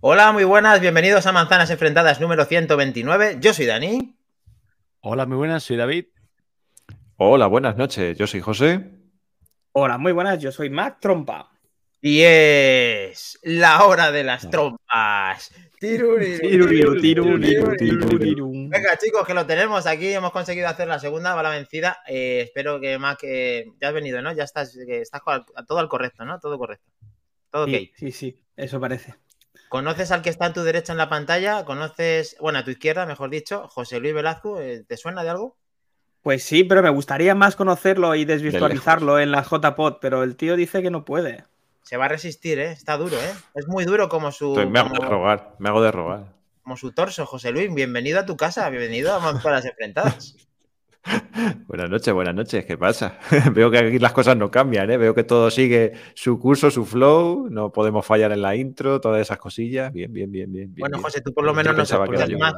Hola, muy buenas, bienvenidos a Manzanas Enfrentadas número 129. Yo soy Dani. Hola, muy buenas, soy David. Hola, buenas noches, yo soy José. Hola, muy buenas, yo soy Mac Trompa. Y es la hora de las trompas. Tiruriru, tiruriru, tiruriru. Venga, chicos, que lo tenemos aquí. Hemos conseguido hacer la segunda bala vencida. Eh, espero que Mac, eh, ya has venido, ¿no? Ya estás, que estás todo al correcto, ¿no? Todo correcto. Todo ok. Sí, sí, sí, eso parece. ¿Conoces al que está a tu derecha en la pantalla? ¿Conoces, bueno, a tu izquierda, mejor dicho, José Luis Velazco? eh, ¿Te suena de algo? Pues sí, pero me gustaría más conocerlo y desvirtualizarlo en la JPod, pero el tío dice que no puede. Se va a resistir, ¿eh? Está duro, ¿eh? Es muy duro como su, Estoy- me hago de rogar, me hago de rogar. como su torso, José Luis. Bienvenido a tu casa, bienvenido a Manzanas Enfrentadas. Buenas noches, buenas noches, ¿qué pasa? Veo que aquí las cosas no cambian, ¿eh? Veo que todo sigue su curso, su flow, no podemos fallar en la intro, todas esas cosillas. Bien, bien, bien, bien. Bueno, bien. José, tú por lo menos era escuchas más.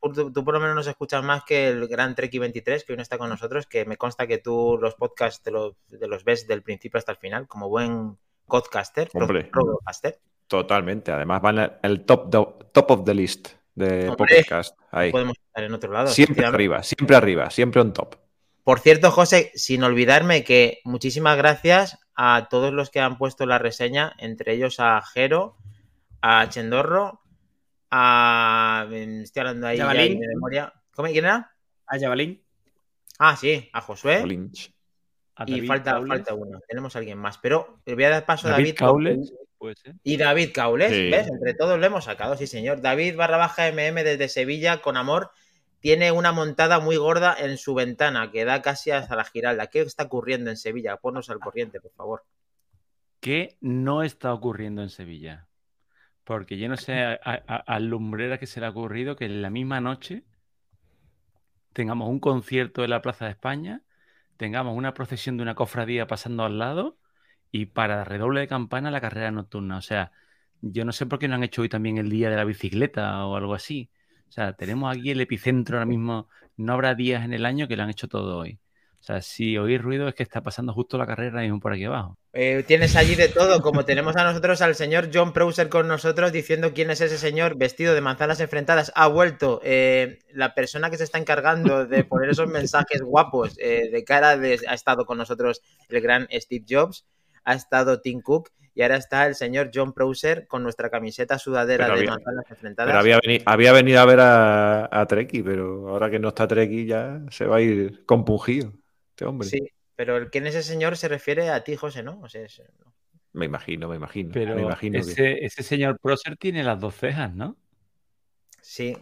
Tú, tú por lo menos nos escuchas más que el gran Treki 23, que hoy no está con nosotros, que me consta que tú los podcasts te los, te los ves del principio hasta el final, como buen podcaster, pro- Hombre. podcaster. Totalmente, además van al el top, do- top of the list de Hombre. podcast. Ahí. Podemos estar en otro lado. Siempre arriba, siempre arriba, siempre on top. Por cierto, José, sin olvidarme que muchísimas gracias a todos los que han puesto la reseña, entre ellos a Jero, a Chendorro, a. Estoy hablando ahí ya de memoria. ¿Cómo? ¿Quién era? A Jabalín. Ah, sí, a Josué. Lynch. A Y David falta, Caules. falta uno. Tenemos a alguien más. Pero le voy a dar paso a David David. Caules, puede ser. Y David Caules, Sí. ¿ves? Entre todos lo hemos sacado, sí, señor. David barra baja MM desde Sevilla, con amor, tiene una montada muy gorda en su ventana que da casi hasta la giralda. ¿Qué está ocurriendo en Sevilla? Ponnos al corriente, por favor. ¿Qué no está ocurriendo en Sevilla? Porque yo no sé a, a- a- al lumbrera que se le ha ocurrido que en la misma noche tengamos un concierto en la Plaza de España, tengamos una procesión de una cofradía pasando al lado y para redoble de campana la carrera nocturna. O sea, yo no sé por qué no han hecho hoy también el día de la bicicleta o algo así. O sea, tenemos aquí el epicentro ahora mismo. No habrá días en el año que lo han hecho todo hoy. O sea, si oís ruido es que está pasando justo la carrera mismo por aquí abajo. Eh, tienes allí de todo, como tenemos a nosotros al señor John Prouser con nosotros diciendo quién es ese señor vestido de manzanas enfrentadas. Ha vuelto eh, la persona que se está encargando de poner esos mensajes guapos eh, de cara de... Ha estado con nosotros el gran Steve Jobs, ha estado Tim Cook y ahora está el señor John Prouser con nuestra camiseta sudadera Pero de había- manzanas enfrentadas. Pero había, veni- había venido a ver a, a Treki, pero ahora que no está Treki ya se va a ir compungido. Este hombre. Sí, pero el quién es ese señor se refiere a ti, José, ¿no? O sea, es- no. Me imagino, me imagino. Pero me imagino que- ese, ese señor Prócer tiene las dos cejas, ¿no? Sí,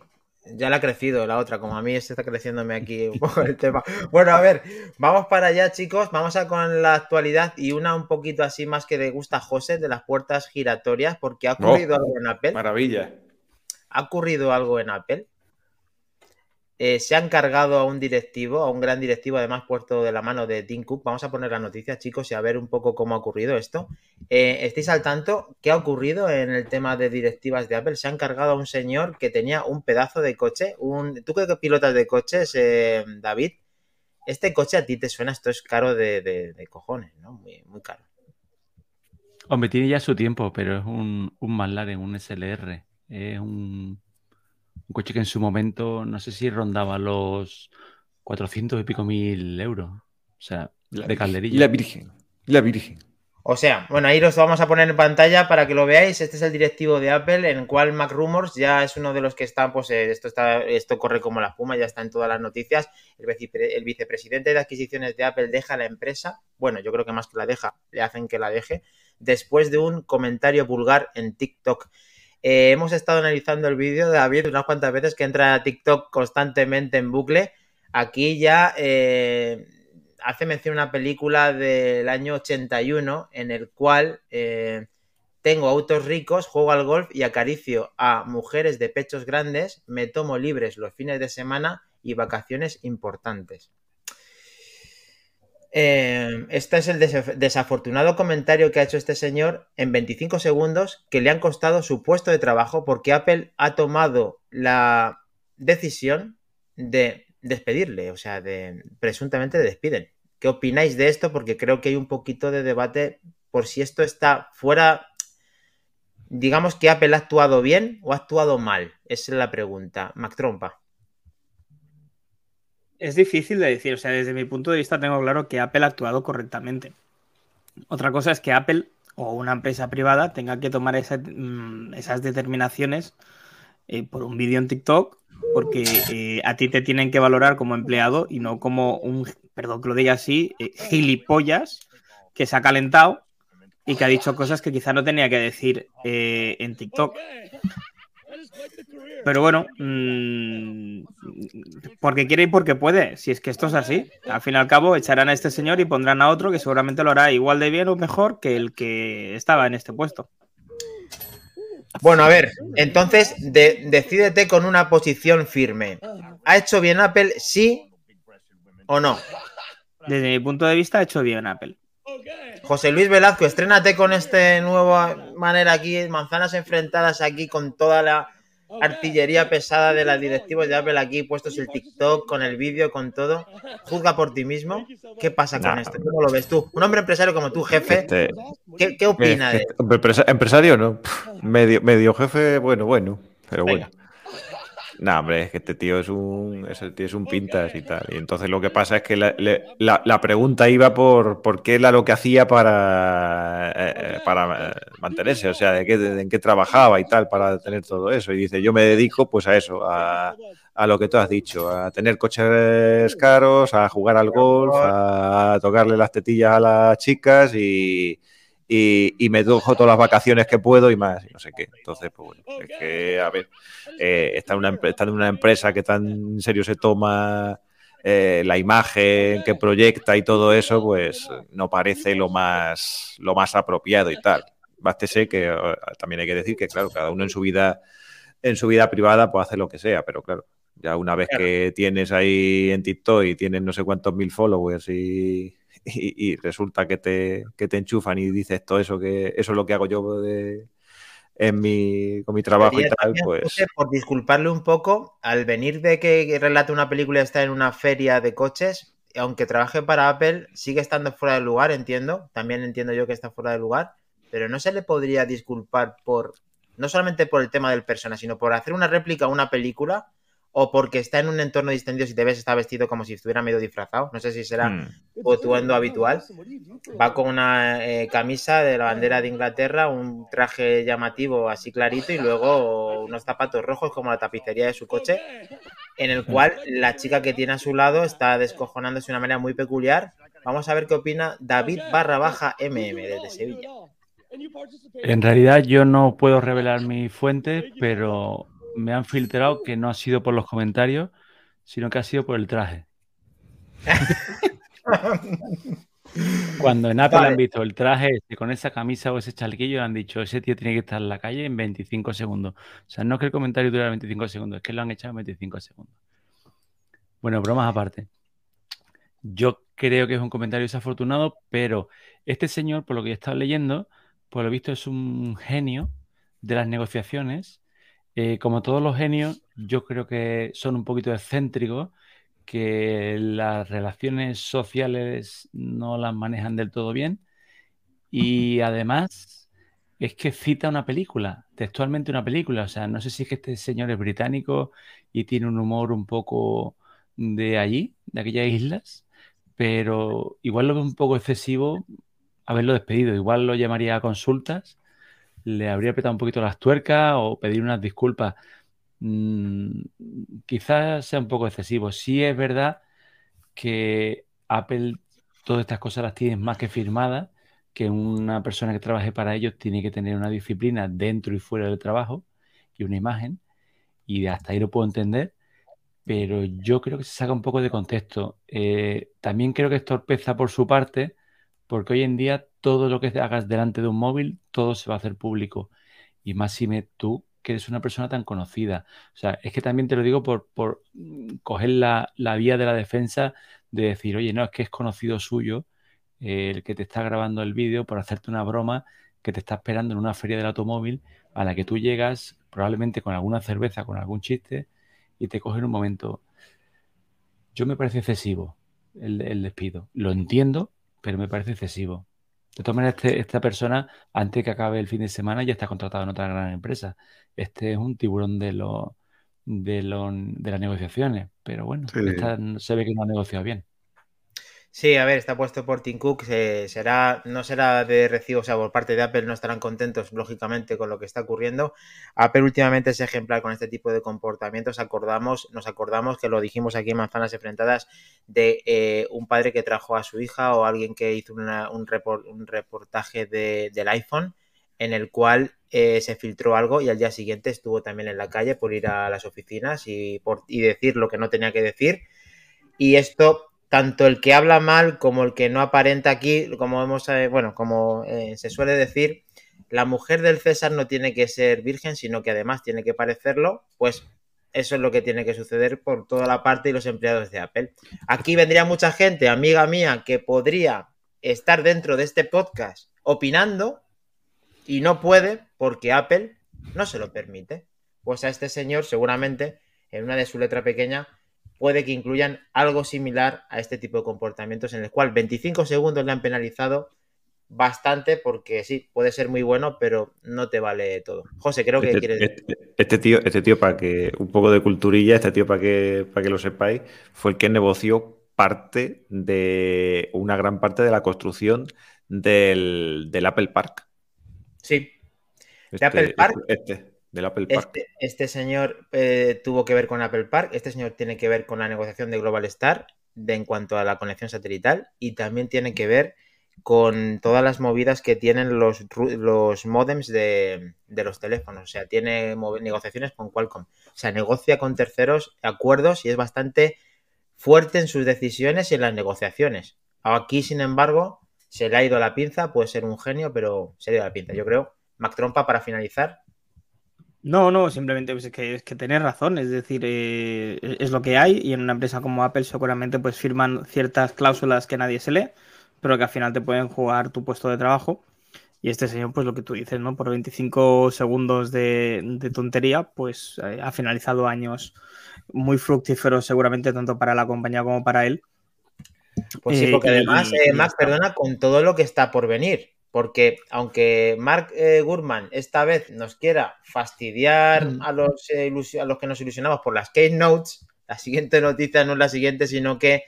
ya le ha crecido la otra, como a mí se está creciéndome aquí un poco el tema. Bueno, a ver, vamos para allá, chicos. Vamos a con la actualidad y una un poquito así más que le gusta a José de las puertas giratorias, porque ha ocurrido Oh, algo en Apple. Maravilla. Ha ocurrido algo en Apple. Eh, se han cargado a un directivo, a un gran directivo, además puesto de la mano de Tim Cook. Vamos a poner la noticia, chicos, y a ver un poco cómo ha ocurrido esto. Eh, ¿Estáis al tanto? ¿Qué ha ocurrido en el tema de directivas de Apple? Se han cargado a un señor que tenía un pedazo de coche. Un... ¿Tú qué pilotas de coches, eh, David? Este coche a ti te suena, esto es caro de, cojones, ¿no? Muy, muy caro. Hombre, tiene ya su tiempo, pero es un, un un SLR. Es un, un coche que en su momento, no sé si rondaba los 400 y pico mil euros. O sea, La de calderilla. La Virgen. La Virgen. O sea, bueno, ahí los vamos a poner en pantalla para que lo veáis. Este es el directivo de Apple, en el cual Mac Rumors ya es uno de los que está, pues eh, esto está, esto corre como la espuma, ya está en todas las noticias. El, vicepre- el vicepresidente de adquisiciones de Apple deja la empresa. Bueno, yo creo que más que la deja, le hacen que la deje. Después de un comentario vulgar en TikTok. Eh, hemos estado analizando el vídeo de David unas cuantas veces que entra a TikTok constantemente en bucle. Aquí ya eh, hace mención una película del año 81 en el cual eh, tengo autos ricos, juego al golf y acaricio a mujeres de pechos grandes, me tomo libres los fines de semana y vacaciones importantes. Eh, este es el des desafortunado comentario que ha hecho este señor en 25 segundos que le han costado su puesto de trabajo porque Apple ha tomado la decisión de despedirle, o sea, de presuntamente despiden. ¿Qué opináis de esto? Porque creo que hay un poquito de debate por si esto está fuera digamos que Apple ha actuado bien o ha actuado mal. Esa es la pregunta. Mac Trompa. Es difícil de decir, o sea, desde mi punto de vista tengo claro que Apple ha actuado correctamente. Otra cosa es que Apple o una empresa privada tenga que tomar mm, esas determinaciones eh, por un vídeo en TikTok, porque eh, a ti te tienen que valorar como empleado y no como un, perdón que lo diga así, eh, gilipollas que se ha calentado y que ha dicho cosas que quizá no tenía que decir en TikTok. Pero bueno, mmm, porque quiere y porque puede. Si es que esto es así. Al fin y al cabo, echarán a este señor y pondrán a otro que seguramente lo hará igual de bien o mejor que el que estaba en este puesto. Bueno, a ver, entonces decídete con una posición firme. ¿Ha hecho bien Apple, sí o no? Desde mi punto de vista, ha hecho bien Apple. José Luis Velazco, estrénate con esta nueva manera aquí, manzanas enfrentadas aquí con toda la artillería pesada de las directivas de Apple aquí, puestos el TikTok con el vídeo, con todo. Juzga por ti mismo. ¿Qué pasa con esto? ¿Cómo lo ves tú? Un hombre empresario como tú, jefe. Este, ¿Qué, qué opina de Empresario, ¿no? Medio, medio jefe, bueno, bueno. Pero bueno. No, hombre, es que este tío es un, ese tío es un pintas y tal. Y entonces lo que pasa es que la, pregunta iba por, por qué era lo que hacía para, eh, eh, para eh, mantenerse, o sea, de qué, en qué trabajaba y tal para tener todo eso. Y dice, yo me dedico pues a eso, a, a lo que tú has dicho, a tener coches caros, a jugar al golf, a tocarle las tetillas a las chicas y, y, me dejo todas las vacaciones que puedo y más, y no sé qué. Entonces, pues bueno, es que, a ver, eh, está, en una, está en una empresa que tan en serio se toma eh, la imagen que proyecta y todo eso, pues no parece lo más, lo más apropiado y tal. Bástese que eh, también hay que decir que, claro, cada uno en su vida, en su vida privada puede hacer lo que sea, pero claro, ya una vez que tienes ahí en TikTok y tienes no sé cuántos mil followers y, y, resulta que te, que te enchufan y dices todo eso, que eso es lo que hago yo de, en mi, con mi trabajo y tal, pues... Por disculparle un poco, al venir de que relate una película está en una feria de coches, aunque trabaje para Apple, sigue estando fuera de lugar, entiendo. También entiendo yo que está fuera de lugar, pero no se le podría disculpar por, no solamente por el tema del persona, sino por hacer una réplica a una película o porque está en un entorno distendido si te ves está vestido como si estuviera medio disfrazado. No sé si será mm. tu habitual. Va con una eh, camisa de la bandera de Inglaterra, un traje llamativo así clarito y luego unos zapatos rojos como la tapicería de su coche, en el cual la chica que tiene a su lado está descojonándose de una manera muy peculiar. Vamos a ver qué opina David barra baja MM desde Sevilla. En realidad yo no puedo revelar mi fuente, pero me han filtrado que no ha sido por los comentarios, sino que ha sido por el traje. Cuando en Apple han visto el traje con esa camisa o ese chalquillo, han dicho, ese tío tiene que estar en la calle en 25 segundos. O sea, no es que el comentario dure 25 segundos, es que lo han echado en 25 segundos. Bueno, bromas aparte. Yo creo que es un comentario desafortunado, pero este señor, por lo que he estado leyendo, por lo visto es un genio de las negociaciones eh, como todos los genios, yo creo que son un poquito excéntricos, que las relaciones sociales no las manejan del todo bien. Y además es que cita una película, textualmente una película, o sea, no sé si es que este señor es británico y tiene un humor un poco de allí, de aquellas islas, pero igual lo veo un poco excesivo haberlo despedido, igual lo llamaría a consultas le habría apretado un poquito las tuercas o pedir unas disculpas. Mm, quizás sea un poco excesivo. Sí es verdad que Apple todas estas cosas las tiene más que firmadas, que una persona que trabaje para ellos tiene que tener una disciplina dentro y fuera del trabajo y una imagen, y hasta ahí lo puedo entender, pero yo creo que se saca un poco de contexto. Eh, también creo que es torpeza por su parte, porque hoy en día todo lo que hagas delante de un móvil, todo se va a hacer público. Y más si tú, que eres una persona tan conocida. O sea, es que también te lo digo por, por mm, coger la, vía de la defensa de decir, oye, no, es que es conocido suyo eh, el que te está grabando el vídeo por hacerte una broma que te está esperando en una feria del automóvil a la que tú llegas probablemente con alguna cerveza, con algún chiste y te cogen un momento. Yo me parece excesivo el despido. Lo entiendo, pero me parece excesivo. De todas maneras, este- esta persona, antes que acabe el fin de semana, ya está contratado en otra gran empresa. Este es un tiburón de los de de las negociaciones, pero bueno, Sí. esta no- se ve que no ha negociado bien. Sí, a ver, está puesto por Tim Cook, se- será, no será de recibo, o sea, por parte de Apple no estarán contentos, lógicamente, con lo que está ocurriendo. Apple últimamente es ejemplar con este tipo de comportamientos. Acordamos, nos acordamos que lo dijimos aquí en Manzanas Enfrentadas de eh, un padre que trajo a su hija o alguien que hizo un, repor- un reportaje de- del iPhone en el cual eh, se filtró algo y al día siguiente estuvo también en la calle por ir a las oficinas y, por, y decir lo que no tenía que decir. Y esto, tanto el que habla mal como el que no aparenta aquí, como hemos, eh, bueno, como eh, se suele decir, la mujer del César no tiene que ser virgen, sino que además tiene que parecerlo, pues eso es lo que tiene que suceder por toda la parte y los empleados de Apple. Aquí vendría mucha gente, amiga mía, que podría estar dentro de este podcast opinando y no puede porque Apple no se lo permite. Pues a este señor seguramente en una de su letra pequeña puede que incluyan algo similar a este tipo de comportamientos en el cual 25 segundos le han penalizado bastante porque sí, puede ser muy bueno, pero no te vale todo. José, creo que Este, quieres... este- este tío, este tío, para que un poco de culturilla, este tío, para que, para que lo sepáis, fue el que negoció parte de una gran parte de la construcción del, del Apple Park. Sí, Este, Apple Park? Este, Apple Park. Este, este señor eh, tuvo que ver con Apple Park, este señor tiene que ver con la negociación de Global Star de, en cuanto a la conexión satelital y también tiene que ver con todas las movidas que tienen los, modems de, los teléfonos. O sea, tiene negociaciones con Qualcomm. O sea, negocia con terceros acuerdos y es bastante fuerte en sus decisiones y en las negociaciones. Aquí, sin embargo, se le ha ido la pinza, puede ser un genio, pero se le ha ido la pinza. Yo creo, Mac Trompa, para finalizar, No, no, simplemente pues, es que, es que tenés razón, es decir, eh, es lo que hay y en una empresa como Apple seguramente pues firman ciertas cláusulas que nadie se lee, pero que al final te pueden jugar tu puesto de trabajo. Y este señor, pues lo que tú dices, ¿no? Por 25 segundos de, de tontería, pues eh, ha finalizado años muy fructíferos seguramente tanto para la compañía como para él. Pues sí, Eh, porque además, y Max, perdona, con todo lo que está por venir. Porque aunque Mark eh, Gurman esta vez nos quiera fastidiar Mm. a, los, eh, a los que nos ilusionamos por las Keynotes, la siguiente noticia no es la siguiente, sino que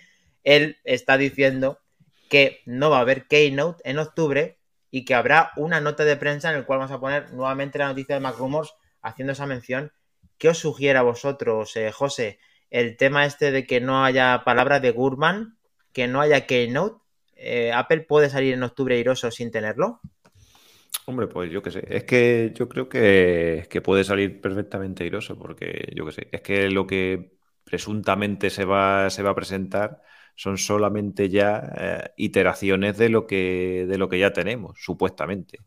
él está diciendo que no va a haber Keynote en octubre y que habrá una nota de prensa en la cual vamos a poner nuevamente la noticia de Mac Rumors haciendo esa mención. ¿Qué os sugiere a vosotros, eh, José, el tema este de que no haya palabra de Gurman, que no haya Keynote? Eh, ¿Apple puede salir en octubre airoso sin tenerlo? Hombre, pues yo qué sé. Es que yo creo que, que puede salir perfectamente airoso, porque yo qué sé. Es que lo que presuntamente se va, se va a presentar son solamente ya eh, iteraciones de lo que, de lo que ya tenemos, supuestamente.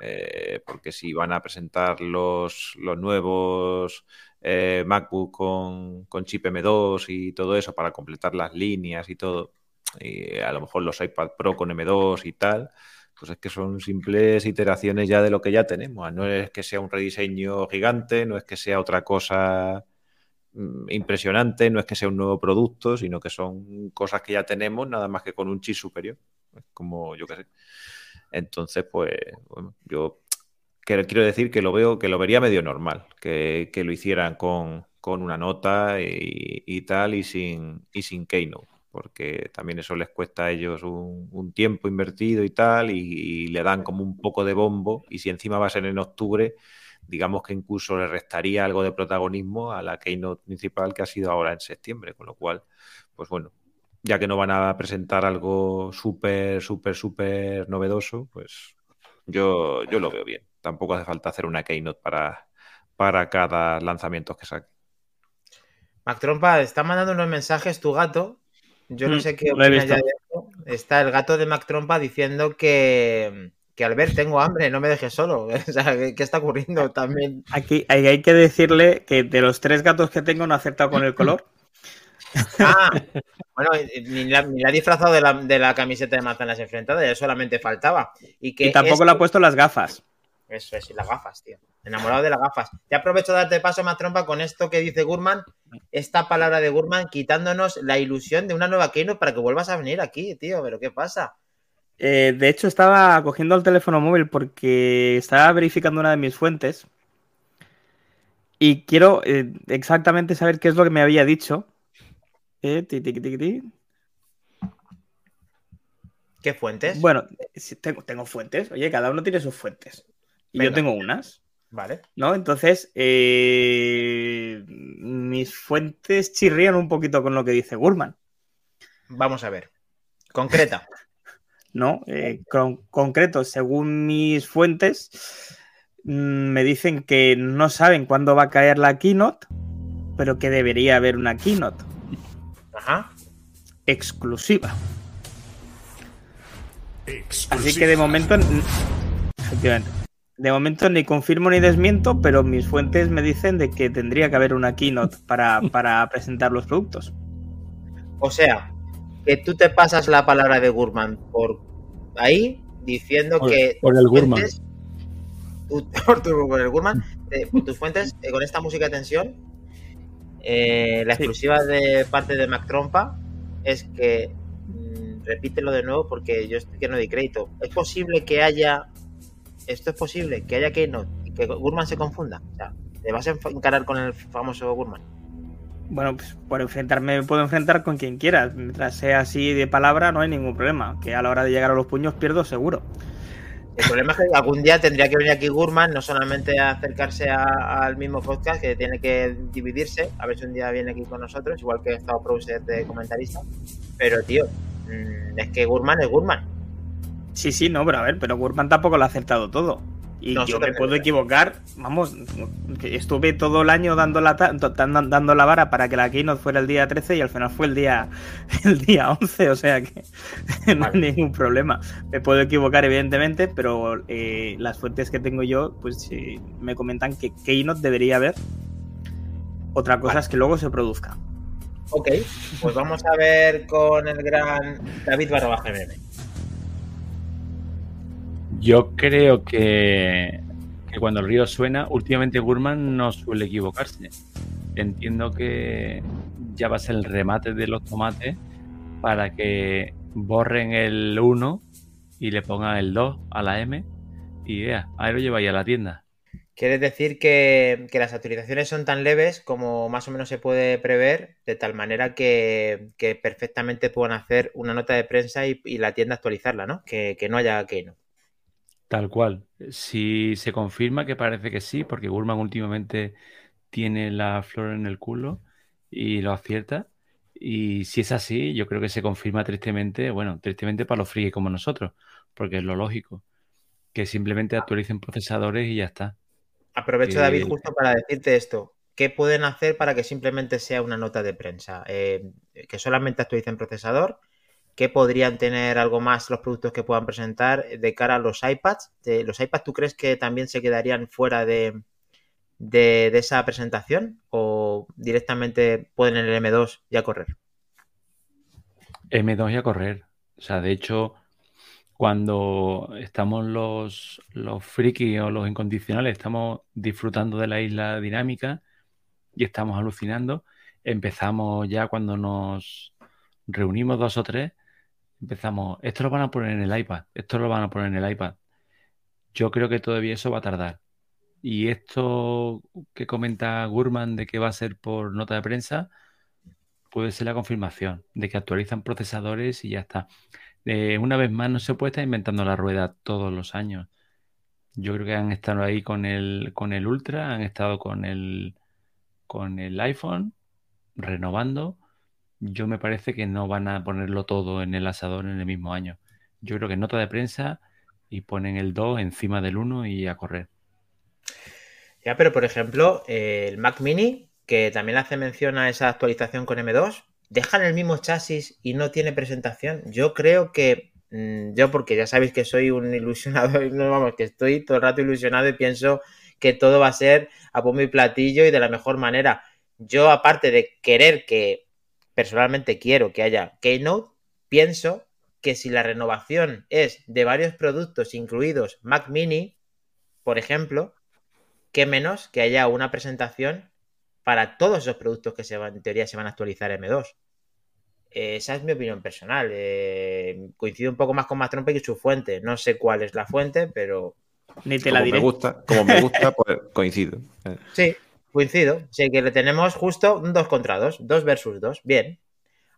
Eh, porque si van a presentar los, los nuevos eh, MacBook con, con chip M2 y todo eso para completar las líneas y todo, y a lo mejor los iPad Pro con M2 y tal, pues es que son simples iteraciones ya de lo que ya tenemos. No es que sea un rediseño gigante, no es que sea otra cosa mm, impresionante, no es que sea un nuevo producto, sino que son cosas que ya tenemos, nada más que con un chip superior. Es como yo qué sé. Entonces, pues, bueno, yo que- quiero decir que lo veo, que lo vería medio normal, que, que lo hicieran con, con una nota y, y tal, y sin, y sin Keynote porque también eso les cuesta a ellos un, tiempo invertido y tal, y, y, le dan como un poco de bombo, y si encima va a ser en octubre, digamos que incluso le restaría algo de protagonismo a la keynote principal que ha sido ahora en septiembre, con lo cual, pues bueno, ya que no van a presentar algo súper, súper, súper novedoso, pues yo, yo lo veo bien. Tampoco hace falta hacer una keynote para, para cada lanzamiento que saque. Mac Trompa, está mandando unos mensajes tu gato yo no sé qué Mm, Lo he opinas ya de esto. Está el gato de Mac Trompa diciendo que, que Albert, tengo hambre, no me dejes solo. O sea, ¿qué, qué está ocurriendo también? Aquí hay, hay que decirle que de los tres gatos que tengo no ha acertado con el color. Ah, bueno, ni la, ni la ha disfrazado de la, de la camiseta de manzanas enfrentadas, ya solamente faltaba. Y, que Y tampoco esto- le ha puesto las gafas. Eso es, y las gafas, tío. Enamorado de las gafas. Te aprovecho de darte paso, más trompa, con esto que dice Gurman, esta palabra de Gurman, quitándonos la ilusión de una nueva Keynote para que vuelvas a venir aquí, tío. Pero ¿qué pasa? Eh, de hecho, estaba cogiendo el teléfono móvil porque estaba verificando una de mis fuentes y quiero eh, exactamente saber qué es lo que me había dicho. Eh, ti, ti. ¿Qué fuentes? Bueno, tengo fuentes. Oye, cada uno tiene sus fuentes. Y yo tengo unas. Vale. ¿No? Entonces, eh, mis fuentes chirrían un poquito con lo que dice Gurman, Vamos a ver. Concreta. ¿no? Eh, con- concreto, según mis fuentes, mm, me dicen que no saben cuándo va a caer la keynote, pero que debería haber una keynote Ajá. exclusiva. Así que de momento, efectivamente, de momento ni confirmo ni desmiento, pero mis fuentes me dicen de que tendría que haber una keynote para, para presentar los productos. O sea, que tú te pasas la palabra de Gurman por ahí diciendo Por- que por el tus Gurman. fuentes- tu- por, tu- por el Gurman, eh, por tus fuentes eh, con esta música de tensión, eh, la Sí. exclusiva de parte de Mac Trompa es que mm, repítelo de nuevo porque yo estoy que no doy crédito. Es posible que haya esto es posible que haya Keynote y que Gurman se confunda. O sea, te vas a encarar con el famoso Gurman. Bueno, pues por enfrentarme me puedo enfrentar con quien quiera. Mientras sea así de palabra, no hay ningún problema. Que a la hora de llegar a los puños pierdo seguro. El problema es que algún día tendría que venir aquí Gurman, no solamente a acercarse al mismo podcast, que tiene que dividirse, a ver si un día viene aquí con nosotros, igual que ha estado Prouser de comentarista. Pero, tío, mm, es que Gurman es Gurman. Sí, sí, no, pero a ver, pero Gurman tampoco lo ha acertado todo. Y No, yo me puedo equivocar. Vamos, que estuve todo el año dando la, dando la vara para que la keynote fuera el día 13 y al final fue el día, el día 11, o sea que no hay ningún problema. Me puedo equivocar, evidentemente, pero eh, las fuentes que tengo yo, pues eh, me comentan que keynote debería haber. Otra cosa Vale. es que luego se produzca. Ok, pues vamos a ver con el gran David barra. Yo creo que, que cuando el río suena, últimamente Gurman no suele equivocarse. Entiendo que ya va a ser el remate de los tomates para que borren el 1 y le pongan el 2 a la M y ya, ahí lo lleváis a la tienda. Quieres decir que, que las actualizaciones son tan leves como más o menos se puede prever, de tal manera que, que perfectamente puedan hacer una nota de prensa y, y la tienda actualizarla, ¿no? Que, que no haya Keynote. Tal cual. Si se confirma que parece que sí, porque Gurman últimamente tiene la flor en el culo y lo acierta. Y si es así, yo creo que se confirma tristemente, bueno, tristemente para los frikis como nosotros, porque es lo lógico, que simplemente actualicen procesadores y ya está. Aprovecho, Que- David, justo para decirte esto. ¿Qué pueden hacer para que simplemente sea una nota de prensa? Eh, que solamente actualicen procesador. ¿Qué podrían tener algo más los productos que puedan presentar de cara a los iPads? ¿Los iPads tú crees que también se quedarían fuera de, de, esa presentación? ¿O directamente pueden en el M2 ya correr? M2 y a correr. O sea, de hecho, cuando estamos los, los frikis o los incondicionales, estamos disfrutando de la isla dinámica y estamos alucinando, empezamos ya cuando nos reunimos dos o tres, empezamos, esto lo van a poner en el iPad, esto lo van a poner en el iPad. Yo creo que todavía eso va a tardar. Y esto que comenta Gurman de que va a ser por nota de prensa, puede ser la confirmación de que actualizan procesadores y ya está. Eh, una vez más, no se puede estar inventando la rueda todos los años. Yo creo que han estado ahí con el, con el Ultra, han estado con el, con el iPhone, renovando. Yo me parece que no van a ponerlo todo en el asador en el mismo año. Yo creo que nota de prensa y ponen el 2 encima del 1 y a correr. Ya, pero por ejemplo, eh, el Mac Mini, que también hace mención a esa actualización con M2, dejan el mismo chasis y no tiene presentación. Yo creo que, mm, yo porque ya sabéis que soy un ilusionado, vamos, que estoy todo el rato ilusionado y pienso que todo va a ser a pombo y platillo y de la mejor manera. Yo, aparte de querer que, personalmente quiero que haya Keynote, pienso que si la renovación es de varios productos incluidos Mac Mini, por ejemplo, qué menos que haya una presentación para todos esos productos que se van, en teoría se van a actualizar M2. Eh, esa es mi opinión personal. Eh, coincido un poco más con Mac Trompa que su fuente. No sé cuál es la fuente, pero. Ni te la como diré. me gusta, como me gusta, pues coincido. Sí, coincido. Sí, que le tenemos justo un 2 contra 2. 2 versus 2. Bien.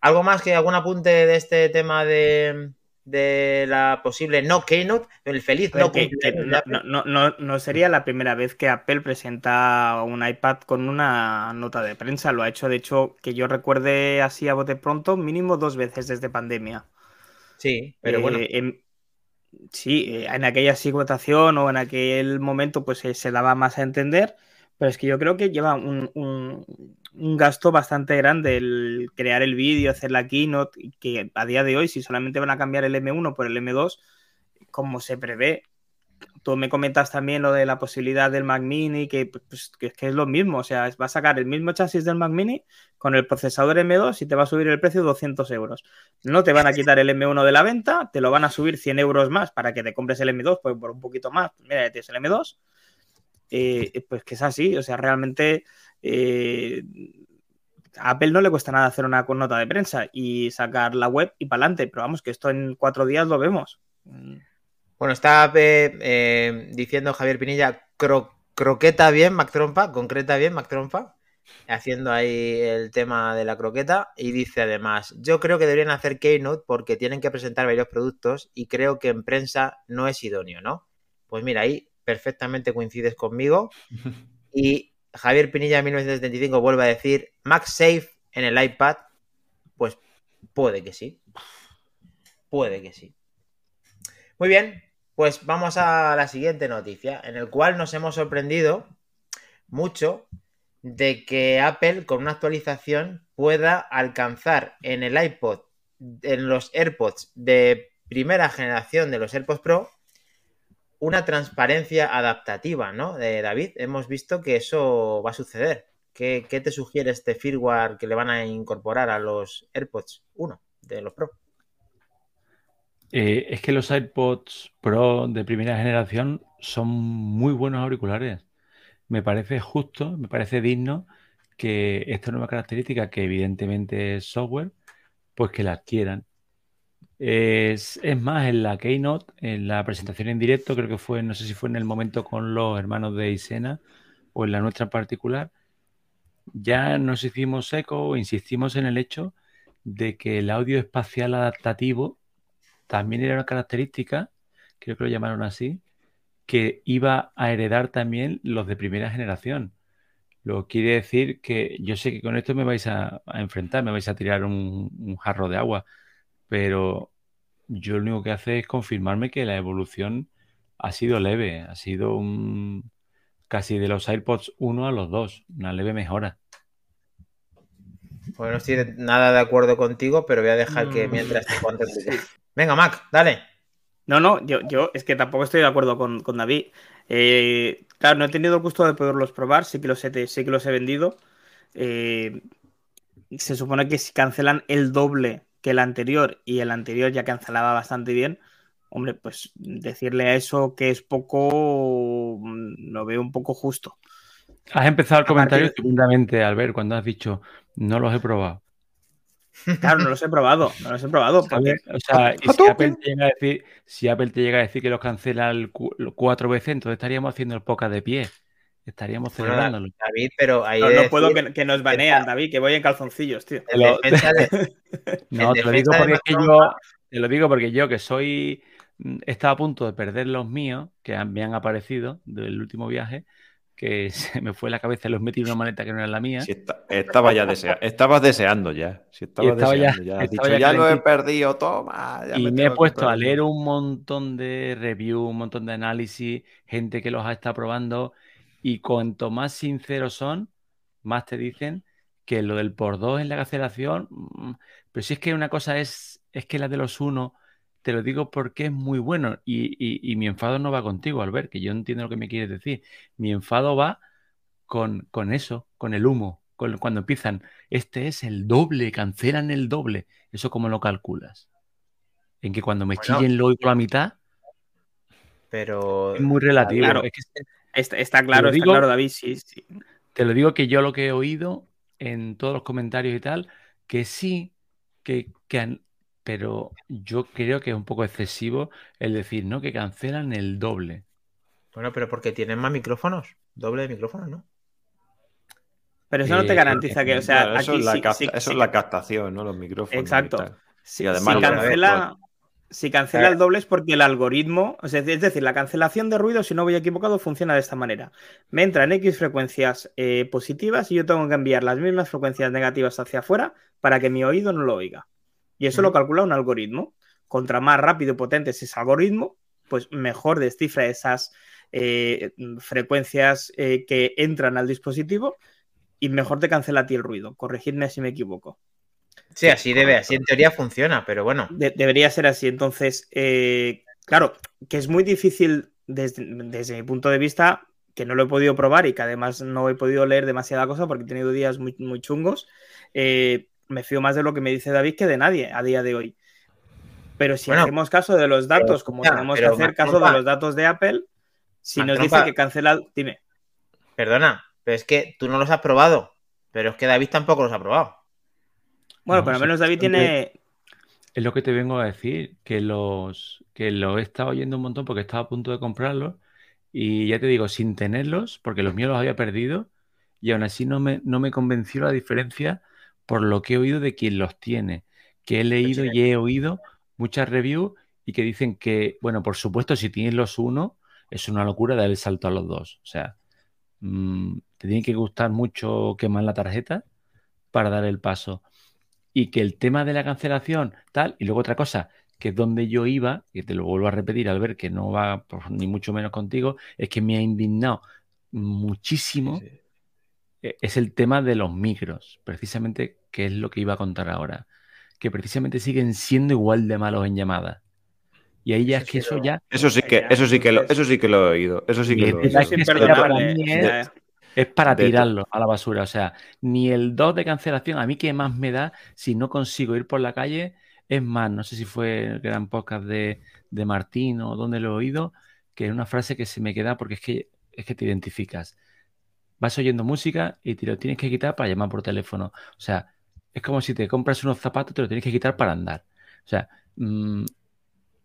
¿Algo más que algún apunte de este tema de, de la posible no keynote? El feliz no que- que no, no- no- no- sería la primera vez que Apple presenta un iPad con una nota de prensa. Lo ha hecho, de hecho, que yo recuerde así a bote pronto, mínimo dos veces desde pandemia. Sí, pero Eh, bueno. en- sí, eh, en aquella sí votación o en aquel momento pues eh, se daba más a entender, pero es que yo creo que lleva un, un- un gasto bastante grande el crear el vídeo, hacer la keynote, que a día de hoy si solamente van a cambiar el M1 por el M2, como se prevé. Tú me comentas también lo de la posibilidad del Mac Mini, que, pues, que, es lo mismo, o sea, va a sacar el mismo chasis del Mac Mini con el procesador M2 y te va a subir el precio 200 euros. No te van a quitar el M1 de la venta, te lo van a subir 100 euros más para que te compres el M2 pues, por un poquito más. Mira, ya tienes el M2. Eh, pues que es así, o sea, realmente eh, a Apple no le cuesta nada hacer una nota de prensa y sacar la web y para adelante, pero vamos, que esto en cuatro días lo vemos. Bueno, está eh, eh, diciendo Javier Pinilla, cro- croqueta bien, Mac Trompa, concreta bien, Mac Trompa, haciendo ahí el tema de la croqueta. Y dice además, yo creo que deberían hacer Keynote porque tienen que presentar varios productos y creo que en prensa no es idóneo, ¿no? Pues mira, ahí perfectamente coincides conmigo. Y Javier Pinilla 1975 vuelve a decir, MagSafe en el iPad, pues puede que sí. Puede que sí. Muy bien, pues vamos a la siguiente noticia, en el cual nos hemos sorprendido mucho de que Apple con una actualización pueda alcanzar en el iPod, en los AirPods de primera generación de los AirPods Pro, una transparencia adaptativa, ¿no? De David, hemos visto que eso va a suceder. ¿Qué, te sugiere este firmware que le van a incorporar a los AirPods 1 de los Pro? Eh, es que los iPods Pro de primera generación son muy buenos auriculares. Me parece justo, me parece digno que esta nueva característica, que evidentemente es software, pues que la adquieran. Es, más, en la Keynote, en la presentación en directo, creo que fue, no sé si fue en el momento con los hermanos de Isena o en la nuestra en particular, ya nos hicimos eco insistimos en el hecho de que el audio espacial adaptativo también era una característica, creo que lo llamaron así, que iba a heredar también los de primera generación. Lo quiere decir que yo sé que con esto me vais a, enfrentar, me vais a tirar un jarro de agua, pero yo lo único que hace es confirmarme que la evolución ha sido leve, ha sido un casi de los AirPods 1 a los 2, una leve mejora. Pues no estoy nada de acuerdo contigo, pero voy a dejar que Mm. mientras te idea. Venga, Mac, dale. No, no, yo, yo es que tampoco estoy de acuerdo con, con David. Eh, claro, no he tenido el gusto de poderlos probar, sí que los he, sí que los he vendido. Eh, se supone que si cancelan el doble que el anterior y el anterior ya cancelaba bastante bien, hombre, pues decirle a eso que es poco, mm, lo veo un poco justo. Has empezado el comentario de- estupendamente, Albert, cuando has dicho no los he probado. Claro, no los he probado, no los he probado. O sea, y si. Apple te llega a decir, si Apple te llega a decir que los cancela el cu- cuatro veces, entonces estaríamos haciendo el podcast de pie. Estaríamos Bueno, celebrándolo. David, pero ahí No, he no puedo que, que nos banean, David, que voy en calzoncillos, tío. en Lo- defensa de- No, te lo digo porque es que Macron, yo, te lo digo porque yo que soy, mm, estaba a punto de perder los míos, que han- me han aparecido del último viaje, que se me fue la cabeza y los metí en una maleta que no era la mía. Si estaba ya desea- estabas deseando ya. Si estabas estaba ya- deseando ya. Dicho, ya ya lo he calentito". perdido, toma. ya Y me he tengo que puesto a leer uno". un montón de reviews, un montón de análisis, gente que los ha estado probando y cuanto más sinceros son, más te dicen que lo del por dos en la cancelación, mm, pero si es que una cosa es, es que la de los uno, te lo digo porque es muy bueno y, y- y mi enfado no va contigo, Albert, que yo entiendo lo que me quieres decir. Mi enfado va con, con eso, con el humo, con, cuando empiezan, este es el doble, cancelan el doble. ¿Eso cómo lo calculas? En que cuando me Bueno. chillen lo oigo la mitad, pero es muy relativo. Claro. Es que Está, está claro, Te lo está digo- claro, David, sí, sí. te lo digo que yo lo que he oído en todos los comentarios y tal, que sí, que, pero yo creo que es un poco excesivo el decir, ¿no? Que cancelan el doble. Bueno, pero porque tienen más micrófonos, doble de micrófonos, ¿no? Pero eso no te Eh, garantiza que, o sea, eso, aquí es la, sí- capta- sí- eso sí- es la captación, ¿no? Los micrófonos. y Exacto. Y además si cancela, si cancela Eh. el doble es porque el algoritmo, es decir, la cancelación de ruido, si no voy equivocado, funciona de esta manera. Me entran X frecuencias eh, positivas y yo tengo que enviar las mismas frecuencias negativas hacia afuera para que mi oído no lo oiga. Y eso lo calcula un algoritmo. Contra más rápido y potente es ese algoritmo, pues mejor descifra esas eh, frecuencias eh, que entran al dispositivo y mejor te cancela a ti el ruido. Corregidme si me equivoco. Sí, así debe, así en teoría funciona, pero bueno. De- debería ser así. Entonces, eh, claro, que es muy difícil desde, desde mi punto de vista, que no lo he podido probar y que además no he podido leer demasiada cosa porque he tenido días muy, muy chungos. eh, me fío más de lo que me dice David que de nadie a día de hoy. Pero si Bueno, hacemos caso de los datos, como ya, tenemos que hacer caso de los datos de Apple, si nos dice que cancela, dime. Perdona, pero es que tú no los has probado, pero es que David tampoco los ha probado. Bueno, No, pero al sí, menos David tiene. Es lo que te vengo a decir, que los que lo he estado oyendo un montón porque estaba a punto de comprarlos y ya te digo, sin tenerlos, porque los míos los había perdido y aún así no me, no me convenció la diferencia por lo que he oído de quien los tiene, que he leído y he oído muchas reviews y que dicen que, bueno, por supuesto, si tienes los uno, es una locura dar el salto a los dos. O sea, mm, te tiene que gustar mucho quemar la tarjeta para dar el paso y que el tema de la cancelación, tal, y luego otra cosa, que es donde yo iba, y te lo vuelvo a repetir al ver que no va pues, ni mucho menos contigo, es que me ha indignado muchísimo, Sí, sí. eh, es el tema de los micros, precisamente, que es lo que iba a contar ahora, que precisamente siguen siendo igual de malos en llamadas. Y ahí ya Eso es que sí eso ya Eso sí que, eso sí que lo, eso sí que lo he oído. Eso sí que Y lo he oído. para mí ya, es, ya. Es para De tirarlo a la basura. O sea, ni el 2 de cancelación, a mí que más me da si no consigo ir por la calle, es más, no sé si fue el gran podcast de, de Martín o donde lo he oído, que es una frase que se me queda porque es que, es que te identificas. Vas oyendo música y te lo tienes que quitar para llamar por teléfono. O sea, es como si te compras unos zapatos, te lo tienes que quitar para andar. O sea, mm,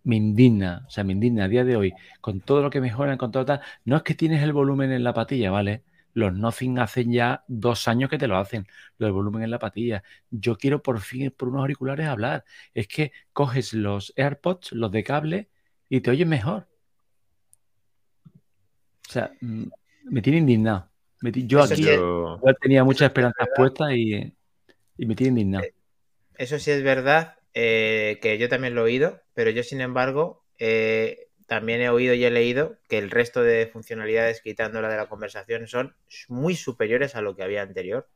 me indigna, o sea, me indigna a día de hoy, con todo lo que mejoran, con todo tal. No es que tienes el volumen en la patilla, ¿vale? Los Nothing hacen ya dos años que te lo hacen, lo del volumen en la patilla. Yo quiero por fin por unos auriculares hablar. Es que coges los AirPods, los de cable, y te oyes mejor. O sea, mm, me tiene indignado. Me yo Eso aquí sí, tenía muchas es esperanzas puestas y, y me tiene indignado. Eso sí es verdad, eh, que yo también lo he oído, pero yo, sin embargo, eh, también he oído y he leído que el resto de funcionalidades, quitando la de la conversación, son muy superiores a lo que había anterior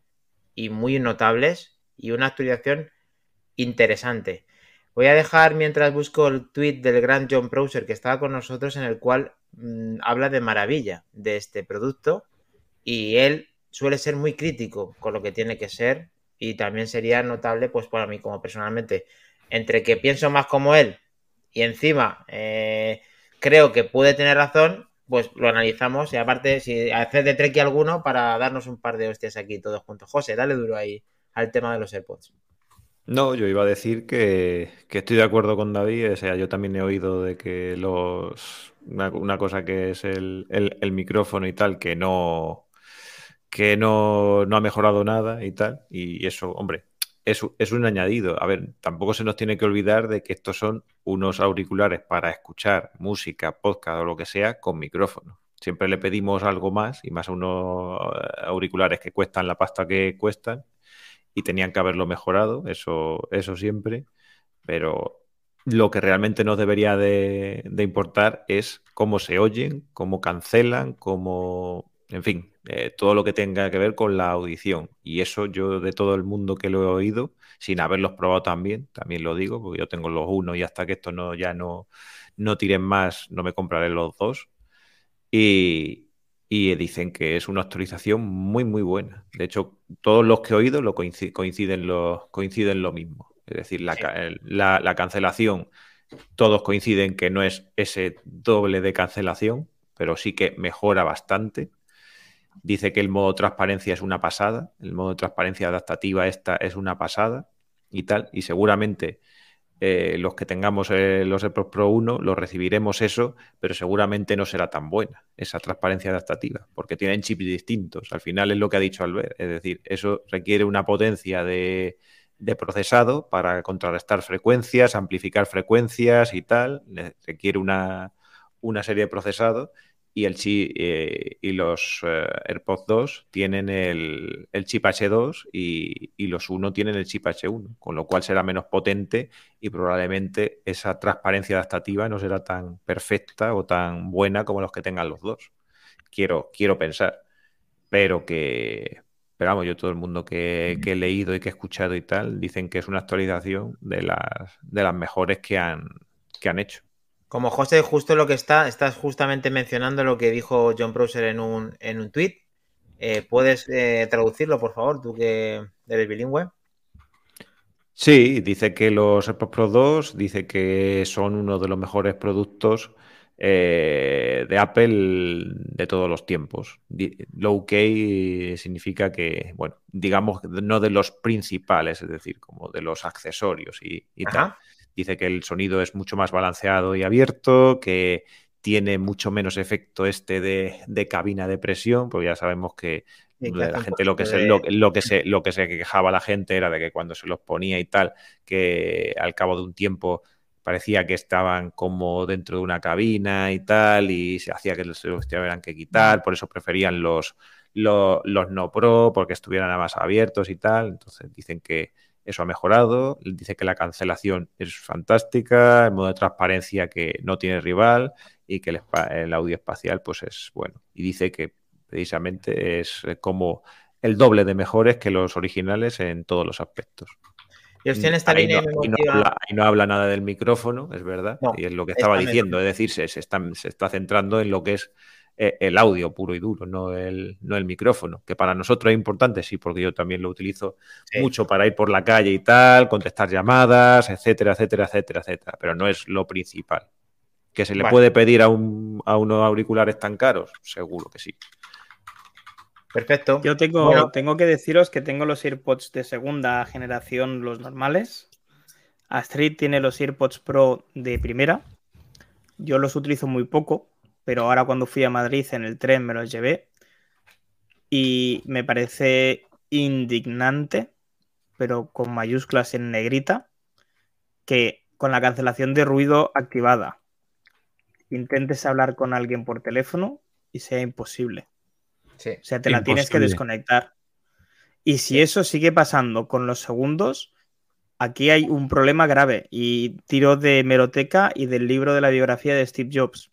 y muy notables y una actualización interesante. Voy a dejar mientras busco el tweet del gran John Browser que estaba con nosotros en el cual mm, habla de maravilla de este producto y él suele ser muy crítico con lo que tiene que ser y también sería notable pues para mí como personalmente entre que pienso más como él y encima eh, creo que puede tener razón pues lo analizamos y aparte si hacer de treki alguno para darnos un par de hostias aquí todos juntos José dale duro ahí al tema de los AirPods No, yo iba a decir que, estoy de acuerdo con David. O sea, yo también he oído de que los una, una cosa que es el, el- el micrófono y tal, que no que no, no ha mejorado nada y tal. Y eso, hombre, es, un añadido. A ver, tampoco se nos tiene que olvidar de que estos son unos auriculares para escuchar música, podcast o lo que sea con micrófono. Siempre le pedimos algo más y más a unos eh, auriculares que cuestan la pasta que cuestan y tenían que haberlo mejorado, eso, eso siempre, pero lo que realmente nos debería de, de importar es cómo se oyen, cómo cancelan, cómo, en fin, eh, todo lo que tenga que ver con la audición. Y eso yo de todo el mundo que lo he oído, sin haberlos probado también, también lo digo, porque yo tengo los unos y hasta que esto no, ya no, no tiren más, no me compraré los dos. Y, y dicen que es una actualización muy, muy buena. De hecho, todos los que he oído lo coinciden, coinciden, lo, coinciden lo mismo. Es decir, Sí. la- la cancelación, todos coinciden que no es ese doble de cancelación, pero sí que mejora bastante. Dice que el modo transparencia es una pasada, el modo transparencia adaptativa esta es una pasada. y tal, y seguramente eh, los que tengamos eh, los AirPods Pro 1 los recibiremos eso, pero seguramente no será tan buena esa transparencia adaptativa, porque tienen chips distintos. Al final es lo que ha dicho Albert, es decir, eso requiere una potencia de, procesado para contrarrestar frecuencias, amplificar frecuencias y tal, requiere una, una serie de procesados y el chip eh, y los eh, AirPods 2 tienen el, chip H2 y, los 1 tienen el chip H1, con lo cual será menos potente y probablemente esa transparencia adaptativa no será tan perfecta o tan buena como los que tengan los dos. Quiero, quiero pensar, pero que, pero vamos, yo todo el mundo que, he leído y que he escuchado y tal, dicen que es una actualización de las, de las mejores que han, que han hecho. Como José, justo lo que está, estás justamente mencionando lo que dijo John Prosser en un, en un tweet. Eh, ¿Puedes eh, traducirlo, por favor, tú que eres bilingüe? Sí, dice que los AirPods Pro 2 dice que son uno de los mejores productos eh, de Apple de todos los tiempos. Low K significa que, bueno, digamos, no de los principales, es decir, como de los accesorios y, y tal. Dice que el sonido es mucho más balanceado y abierto, que tiene mucho menos efecto este de, cabina de presión, porque ya sabemos que la gente lo que, se, lo, que se, lo que se quejaba la gente era de que cuando se los ponía y tal, que al cabo de un tiempo parecía que estaban como dentro de una cabina y tal, y se hacía que se los tuvieran que quitar, por eso preferían los, los, los no pro, porque estuvieran más abiertos y tal. Entonces dicen que eso ha mejorado. Dice que la cancelación es fantástica, el modo de transparencia que no tiene rival y que el, audio espacial pues es bueno. Y dice que precisamente es como el doble de mejores que los originales en todos los aspectos. Y ahí, no, habla, nada del micrófono, es verdad, y es lo que estaba diciendo, es decir, se, está, se está centrando en lo que es el audio puro y duro, no el, no el micrófono, que para nosotros es importante, sí, porque yo también lo utilizo mucho para ir por la calle y tal, contestar llamadas, etcétera, etcétera, etcétera, etcétera, pero no es lo principal. ¿Que se le puede pedir a, un, a unos auriculares tan caros? Seguro que sí. Perfecto. Yo tengo, tengo que deciros que tengo los AirPods de segunda generación, los normales. Astrid tiene los AirPods Pro de primera. Yo los utilizo muy poco pero ahora cuando fui a Madrid en el tren me los llevé y me parece indignante, pero con mayúsculas en negrita, que con la cancelación de ruido activada intentes hablar con alguien por teléfono y sea imposible. O sea, te la tienes que desconectar. Y si eso sigue pasando con los segundos, aquí hay un problema grave. Y tiro de meroteca y del libro de la biografía de Steve Jobs.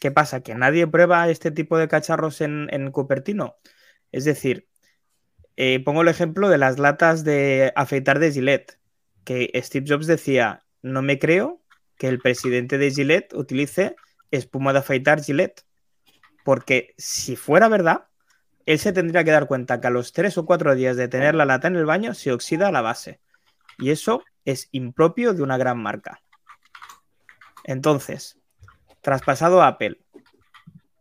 ¿Qué pasa? ¿Que nadie prueba este tipo de cacharros en, Cupertino? Es decir, eh, pongo el ejemplo de las latas de afeitar de Gillette, que Steve Jobs decía, no me creo que el presidente de Gillette utilice espuma de afeitar Gillette, porque si fuera verdad, él se tendría que dar cuenta que a los tres o cuatro días de tener la lata en el baño se oxida la base. Y eso es impropio de una gran marca. Entonces, traspasado a Apple,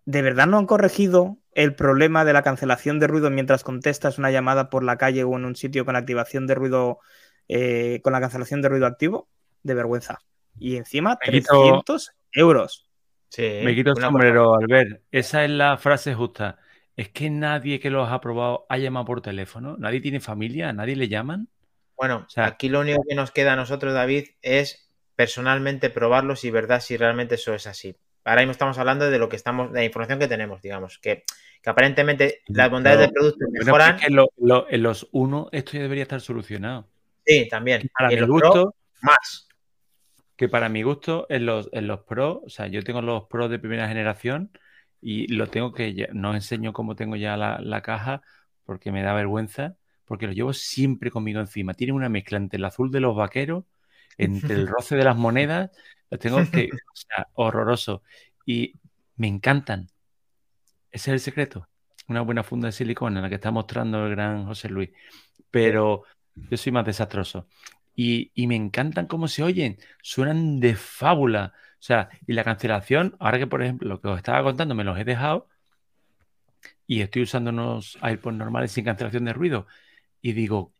¿de verdad no han corregido el problema de la cancelación de ruido mientras contestas una llamada por la calle o en un sitio con activación de ruido, eh, con la cancelación de ruido activo? De vergüenza. Y encima, 300 euros. Me quito el sombrero, al ver. Esa es la frase justa. Es que nadie que los ha probado ha llamado por teléfono. Nadie tiene familia, nadie le llaman. Bueno, aquí lo único que nos queda a nosotros, David, es personalmente probarlo si verdad, si realmente eso es así. Ahora mismo estamos hablando de lo que estamos, de la información que tenemos, digamos, que, aparentemente las bondades del producto mejoran. en los uno esto ya debería estar solucionado. Sí, también. Para mi gusto, más. Que para mi gusto, en los, en los Pro, o sea, yo tengo los Pro de primera generación y lo tengo que, no enseño cómo tengo ya la, la caja porque me da vergüenza, porque lo llevo siempre conmigo encima. Tiene una mezcla entre el azul de los vaqueros entre el roce de las monedas, lo tengo que, o sea, horroroso. Y me encantan. Ese es el secreto. Una buena funda de silicona, la que está mostrando el gran José Luis. Pero yo soy más desastroso. Y, me encantan cómo se oyen. Suenan de fábula. O sea, y la cancelación, ahora que por ejemplo lo que os estaba contando me los he dejado y estoy usando unos iPods normales sin cancelación de ruido. Y digo,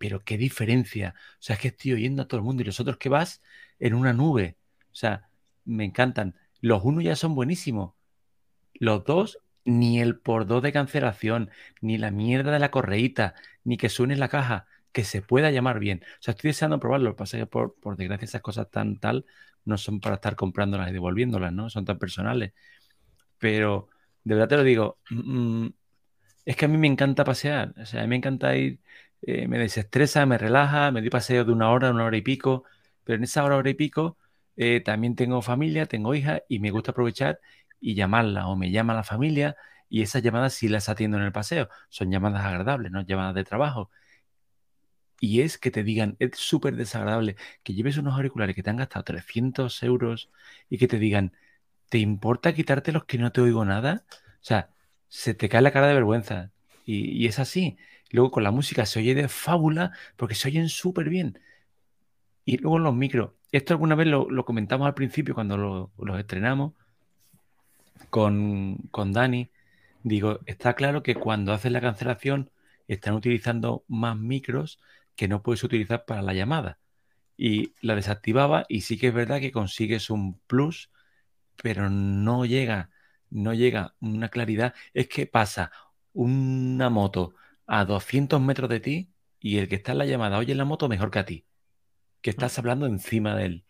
pero qué diferencia. O sea, es que estoy oyendo a todo el mundo y los otros que vas en una nube. O sea, me encantan. Los uno ya son buenísimos. Los dos, ni el por dos de cancelación, ni la mierda de la correíta, ni que suene la caja, que se pueda llamar bien. O sea, estoy deseando probarlo. Lo que pasa es que por, desgracia esas cosas tan tal no son para estar comprándolas y devolviéndolas, ¿no? Son tan personales. Pero de verdad te lo digo, mm, es que a mí me encanta pasear. O sea, a mí me encanta ir, eh, me desestresa, me relaja, me doy paseo de una hora, una hora y pico. Pero en esa hora, hora y pico, eh, también tengo familia, tengo hija y me gusta aprovechar y llamarla o me llama la familia y esas llamadas sí las atiendo en el paseo. Son llamadas agradables, no llamadas de trabajo. Y es que te digan, es súper desagradable que lleves unos auriculares que te han gastado 300 euros y que te digan, ¿te importa quitarte los que no te oigo nada? O sea, se te cae la cara de vergüenza. Y, es así. Luego con la música se oye de fábula porque se oyen súper bien. Y luego los micros. Esto alguna vez lo, comentamos al principio cuando los estrenamos con, con Dani. Digo, está claro que cuando haces la cancelación están utilizando más micros que no puedes utilizar para la llamada. Y la desactivaba y sí que es verdad que consigues un plus, pero no llega, no llega una claridad. Es que pasa una moto a 200 metros de ti y el que está en la llamada oye la moto mejor que a ti, que estás mm. hablando encima de él.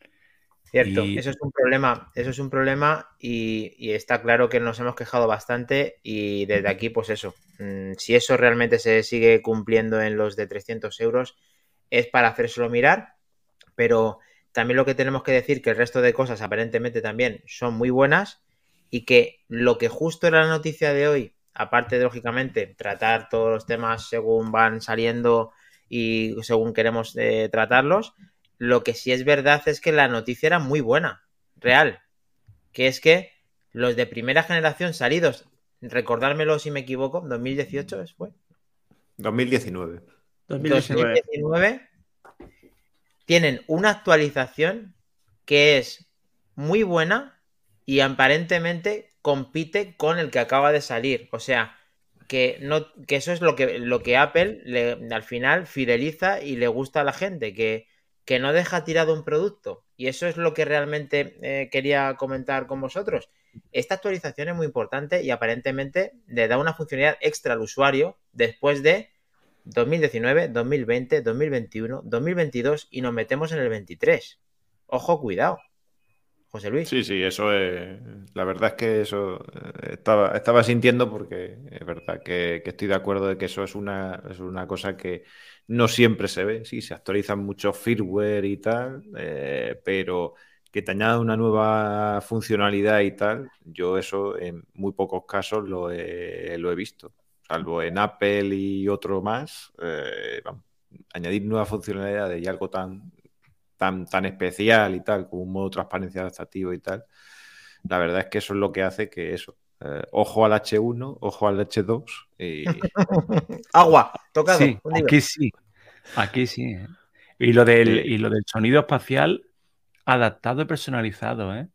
Cierto, eso es un problema, eso es un problema y, está claro que nos hemos quejado bastante y desde aquí pues eso, mm, si eso realmente se sigue cumpliendo en los de 300 euros es para hacérselo mirar, pero también lo que tenemos que decir que el resto de cosas aparentemente también son muy buenas y que lo que justo era la noticia de hoy, aparte de lógicamente tratar todos los temas según van saliendo y según queremos eh, tratarlos, lo que sí es verdad es que la noticia era muy buena, real. Que es que los de primera generación salidos, recordármelo si me equivoco, 2018 fue. 2019. 2019. tienen una actualización que es muy buena y aparentemente compite con el que acaba de salir. O sea, que, no, que eso es lo que, lo que Apple le, al final fideliza y le gusta a la gente, que que no deja tirado un producto. Y eso es lo que realmente eh, quería comentar con vosotros. Esta actualización es muy importante y aparentemente le da una funcionalidad extra al usuario después de 2019, 2020, 2021, 2022 y nos metemos en el 23. Ojo, cuidado. José Luis. Sí, sí, eso es. La verdad es que eso eh, estaba, estaba sintiendo porque es verdad que, estoy de acuerdo de que eso es una, es una cosa que no siempre se ve. Sí, se actualizan mucho firmware y tal, eh, pero que te añada una nueva funcionalidad y tal, yo eso en muy pocos casos lo he, lo he visto. Salvo en Apple y otro más, eh, añadir nueva funcionalidad y algo tan tan, tan especial y tal, con un modo de transparencia adaptativo y tal, la verdad es que eso es lo que hace que eso. Eh, ojo al H1, ojo al H2 y... Agua, tocado. Sí, aquí sí, aquí sí. ¿eh? Y, lo del, y lo del sonido espacial adaptado y personalizado, ¿eh?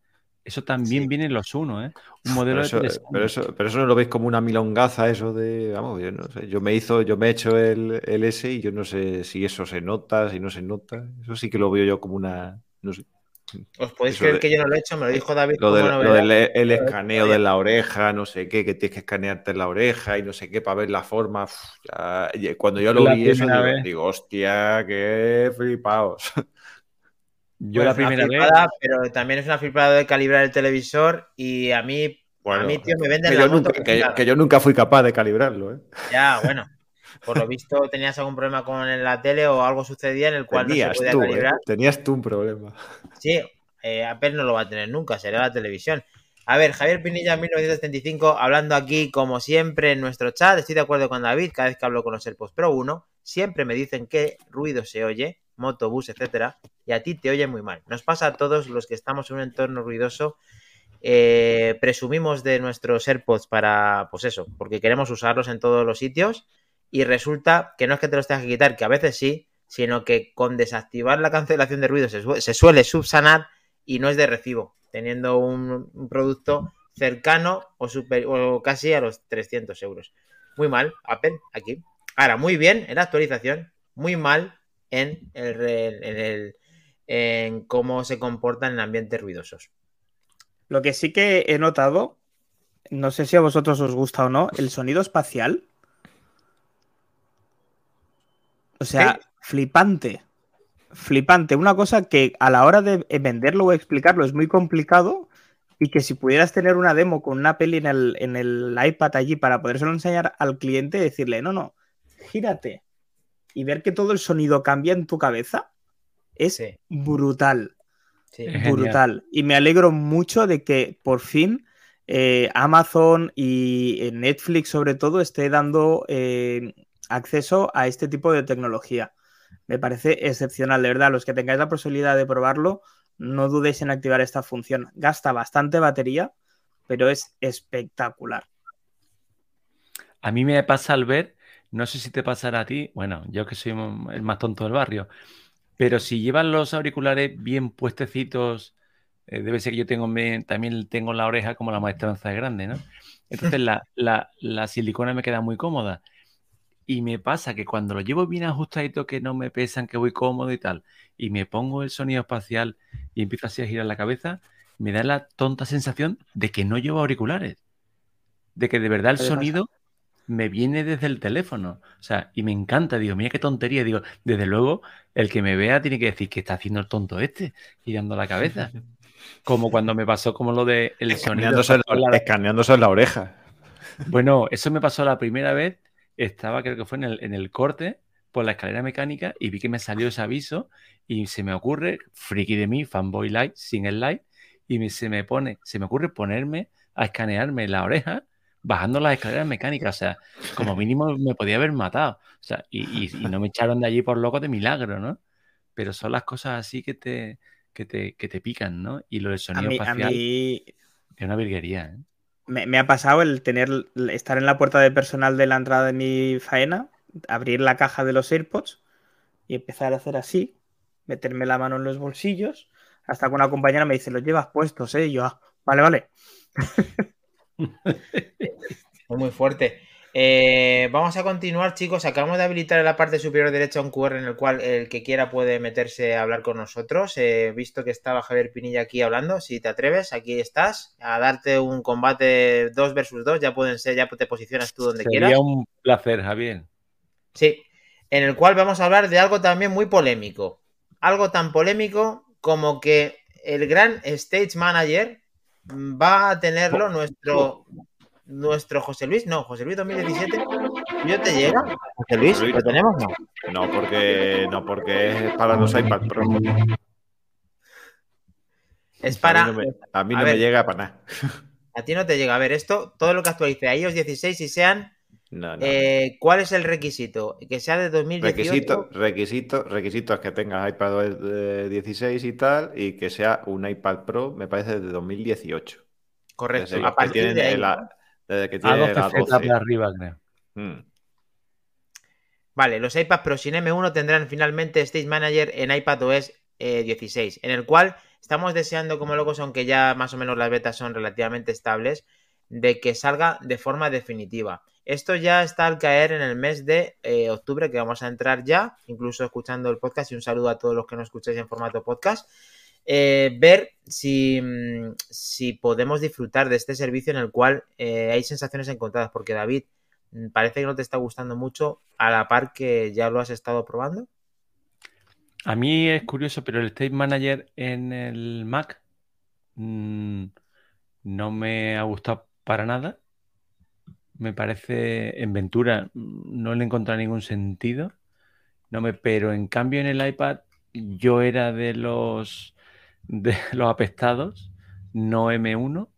Eso también viene en los uno, ¿eh? Un modelo pero eso, pero eso, pero eso, no lo veis como una milongaza, eso de. Vamos, yo no sé. Yo me hizo, yo me he hecho el, el, S y yo no sé si eso se nota, si no se nota. Eso sí que lo veo yo como una. No sé. ¿Os podéis creer que yo no lo he hecho? Me lo dijo David. Lo, del el escaneo de la oreja, no sé qué, que tienes que escanearte en la oreja y no sé qué para ver la forma. cuando yo lo vi eso, digo, digo, hostia, qué flipaos. Yo la primera vez. Pero también es una flipada de calibrar el televisor y a mí, a mí tío, me venden que la yo moto nunca, que, yo nunca fui capaz de calibrarlo, ¿eh? Ya, bueno. Por lo visto tenías algún problema con la tele o algo sucedía en el cual no se podía tú, ¿eh? calibrar. Tenías tú un problema. Sí, eh, Apple no lo va a tener nunca, será la televisión. A ver, Javier Pinilla, 1975, hablando aquí como siempre en nuestro chat. Estoy de acuerdo con David, cada vez que hablo con los AirPods Pro 1, siempre me dicen qué ruido se oye moto, bus, etcétera, y a ti te oye muy mal. Nos pasa a todos los que estamos en un entorno ruidoso. Eh, presumimos de nuestros AirPods para, pues eso, porque queremos usarlos en todos los sitios y resulta que no es que te los tengas que quitar, que a veces sí, sino que con desactivar la cancelación de ruido se, suele subsanar y no es de recibo, teniendo un, producto cercano o, o casi a los 300 euros. Muy mal, Apple, aquí. Ahora, muy bien en la actualización, muy mal en, el, en cómo se comportan en ambientes ruidosos. Lo que sí que he notado, no sé si a vosotros os gusta o no, el sonido espacial. O sea, flipante. Flipante. Una cosa que a la hora de venderlo o explicarlo es muy complicado y que si pudieras tener una demo con una peli en el, en el iPad allí para podérselo enseñar al cliente, decirle, no, no, gírate y ver que todo el sonido cambia en tu cabeza, es brutal. brutal. Y me alegro mucho de que por fin eh, Amazon y Netflix sobre todo esté dando eh, acceso a este tipo de tecnología. Me parece excepcional, de verdad. Los que tengáis la posibilidad de probarlo, no dudéis en activar esta función. Gasta bastante batería, pero es espectacular. A mí me pasa al ver, no sé si te pasará a ti, bueno, yo que soy el más tonto del barrio, pero si llevan los auriculares bien puestecitos, eh, debe ser que yo tengo también tengo la oreja como la maestranza de grande, ¿no? Entonces la silicona me queda muy cómoda. Y me pasa que cuando lo llevo bien ajustadito, que no me pesan, que voy cómodo y tal, y me pongo el sonido espacial y empiezo así a girar la cabeza, me da la tonta sensación de que no llevo auriculares. De que de verdad el sonido me viene desde el teléfono. O sea, y me encanta. Digo, mira qué tontería. Digo, desde luego, el que me vea tiene que decir que está haciendo el tonto este, girando la cabeza. Como cuando me pasó como lo de el sonido. Escaneándose en la oreja. Bueno, eso me pasó la primera vez estaba, creo que fue en el, en el corte por la escalera mecánica y vi que me salió ese aviso y se me ocurre, friki de mí, fanboy light, sin el light, y se me pone, se me ocurre ponerme a escanearme la oreja bajando las escaleras mecánicas. O sea, como mínimo me podía haber matado. O sea, y, no me echaron de allí por loco de milagro, ¿no? Pero son las cosas así que te, que te, que te pican, ¿no? Y lo del sonido espacial es una virguería, ¿eh? me, ha pasado el tener estar en la puerta de personal de la entrada de mi faena, abrir la caja de los AirPods y empezar a hacer así, meterme la mano en los bolsillos, hasta que una compañera me dice, los llevas puestos, ¿eh? Y yo, ah, vale, vale. muy fuerte. Eh, vamos a continuar, chicos. Acabamos de habilitar en la parte superior derecha un QR en el cual el que quiera puede meterse a hablar con nosotros. He visto que estaba Javier Pinilla aquí hablando. Si te atreves, aquí estás. A darte un combate 2 versus 2. Ya pueden ser, ya te posicionas tú donde quieras. Sería un placer, Javier. Sí. En el cual vamos a hablar de algo también muy polémico. Algo tan polémico como que el gran stage manager va a tenerlo nuestro nuestro José Luis, no, José Luis 2017, ¿yo te llega? José Luis, ¿lo tenemos? No. No, porque, no, porque es para los iPad Pro. Es para. A mí no me, llega para nada. A ti no te llega. A ver, esto, todo lo que actualice a iOS 16 y sean. Eh, ¿Cuál es el requisito? Que sea de 2018. Requisito, requisito, requisito es que tengas iPad 16 y tal, y que sea un iPad Pro, me parece, de 2018. Correcto. A partir de ahí, desde que tiene la 12. arriba, creo. Hmm. Vale, los iPads Pro sin M1 tendrán finalmente Stage Manager en iPadOS 16, eh, en el cual estamos deseando como locos, aunque ya más o menos las betas son relativamente estables, de que salga de forma definitiva. Esto ya está al caer en el mes de eh, octubre, que vamos a entrar ya, incluso escuchando el podcast, y un saludo a todos los que nos escucháis en formato podcast. Eh, ver si, mm, si, podemos disfrutar de este servicio en el cual eh, hay sensaciones encontradas, porque David, mm, parece que no te está gustando mucho a la par que ya lo has estado probando. A mí es curioso, pero el State Manager en el Mac mm, no me ha gustado para nada. Me parece en Ventura no le he encontrado ningún sentido. No me, pero en cambio en el iPad yo era de los de los apestados, no M1,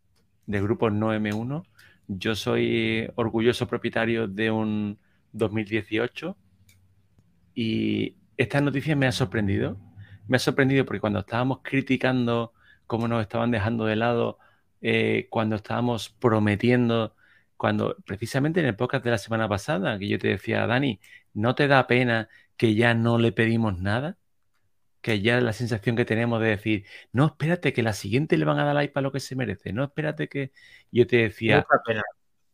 de grupos no M1. Yo soy orgulloso propietario de un 2018 y esta noticia me ha sorprendido. Me ha sorprendido porque cuando estábamos criticando cómo nos estaban dejando de lado, eh, cuando estábamos prometiendo, cuando precisamente en el podcast de la semana pasada, que yo te decía, Dani, ¿no te da pena que ya no le pedimos nada? que ya la sensación que tenemos de decir, no, espérate, que la siguiente le van a dar like para lo que se merece, no, espérate que yo te decía... Mucha pena,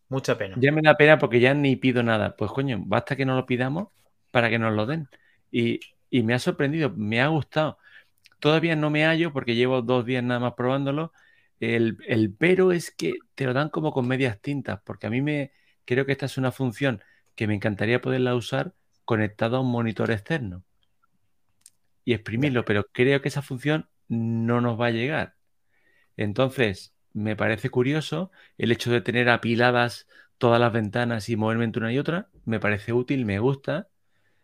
mucha pena. Ya me da pena porque ya ni pido nada. Pues coño, basta que no lo pidamos para que nos lo den. Y, y me ha sorprendido, me ha gustado. Todavía no me hallo porque llevo dos días nada más probándolo. El, el, pero es que te lo dan como con medias tintas, porque a mí me creo que esta es una función que me encantaría poderla usar conectado a un monitor externo y exprimirlo, pero creo que esa función no nos va a llegar. Entonces, me parece curioso el hecho de tener apiladas todas las ventanas y moverme entre una y otra, me parece útil, me gusta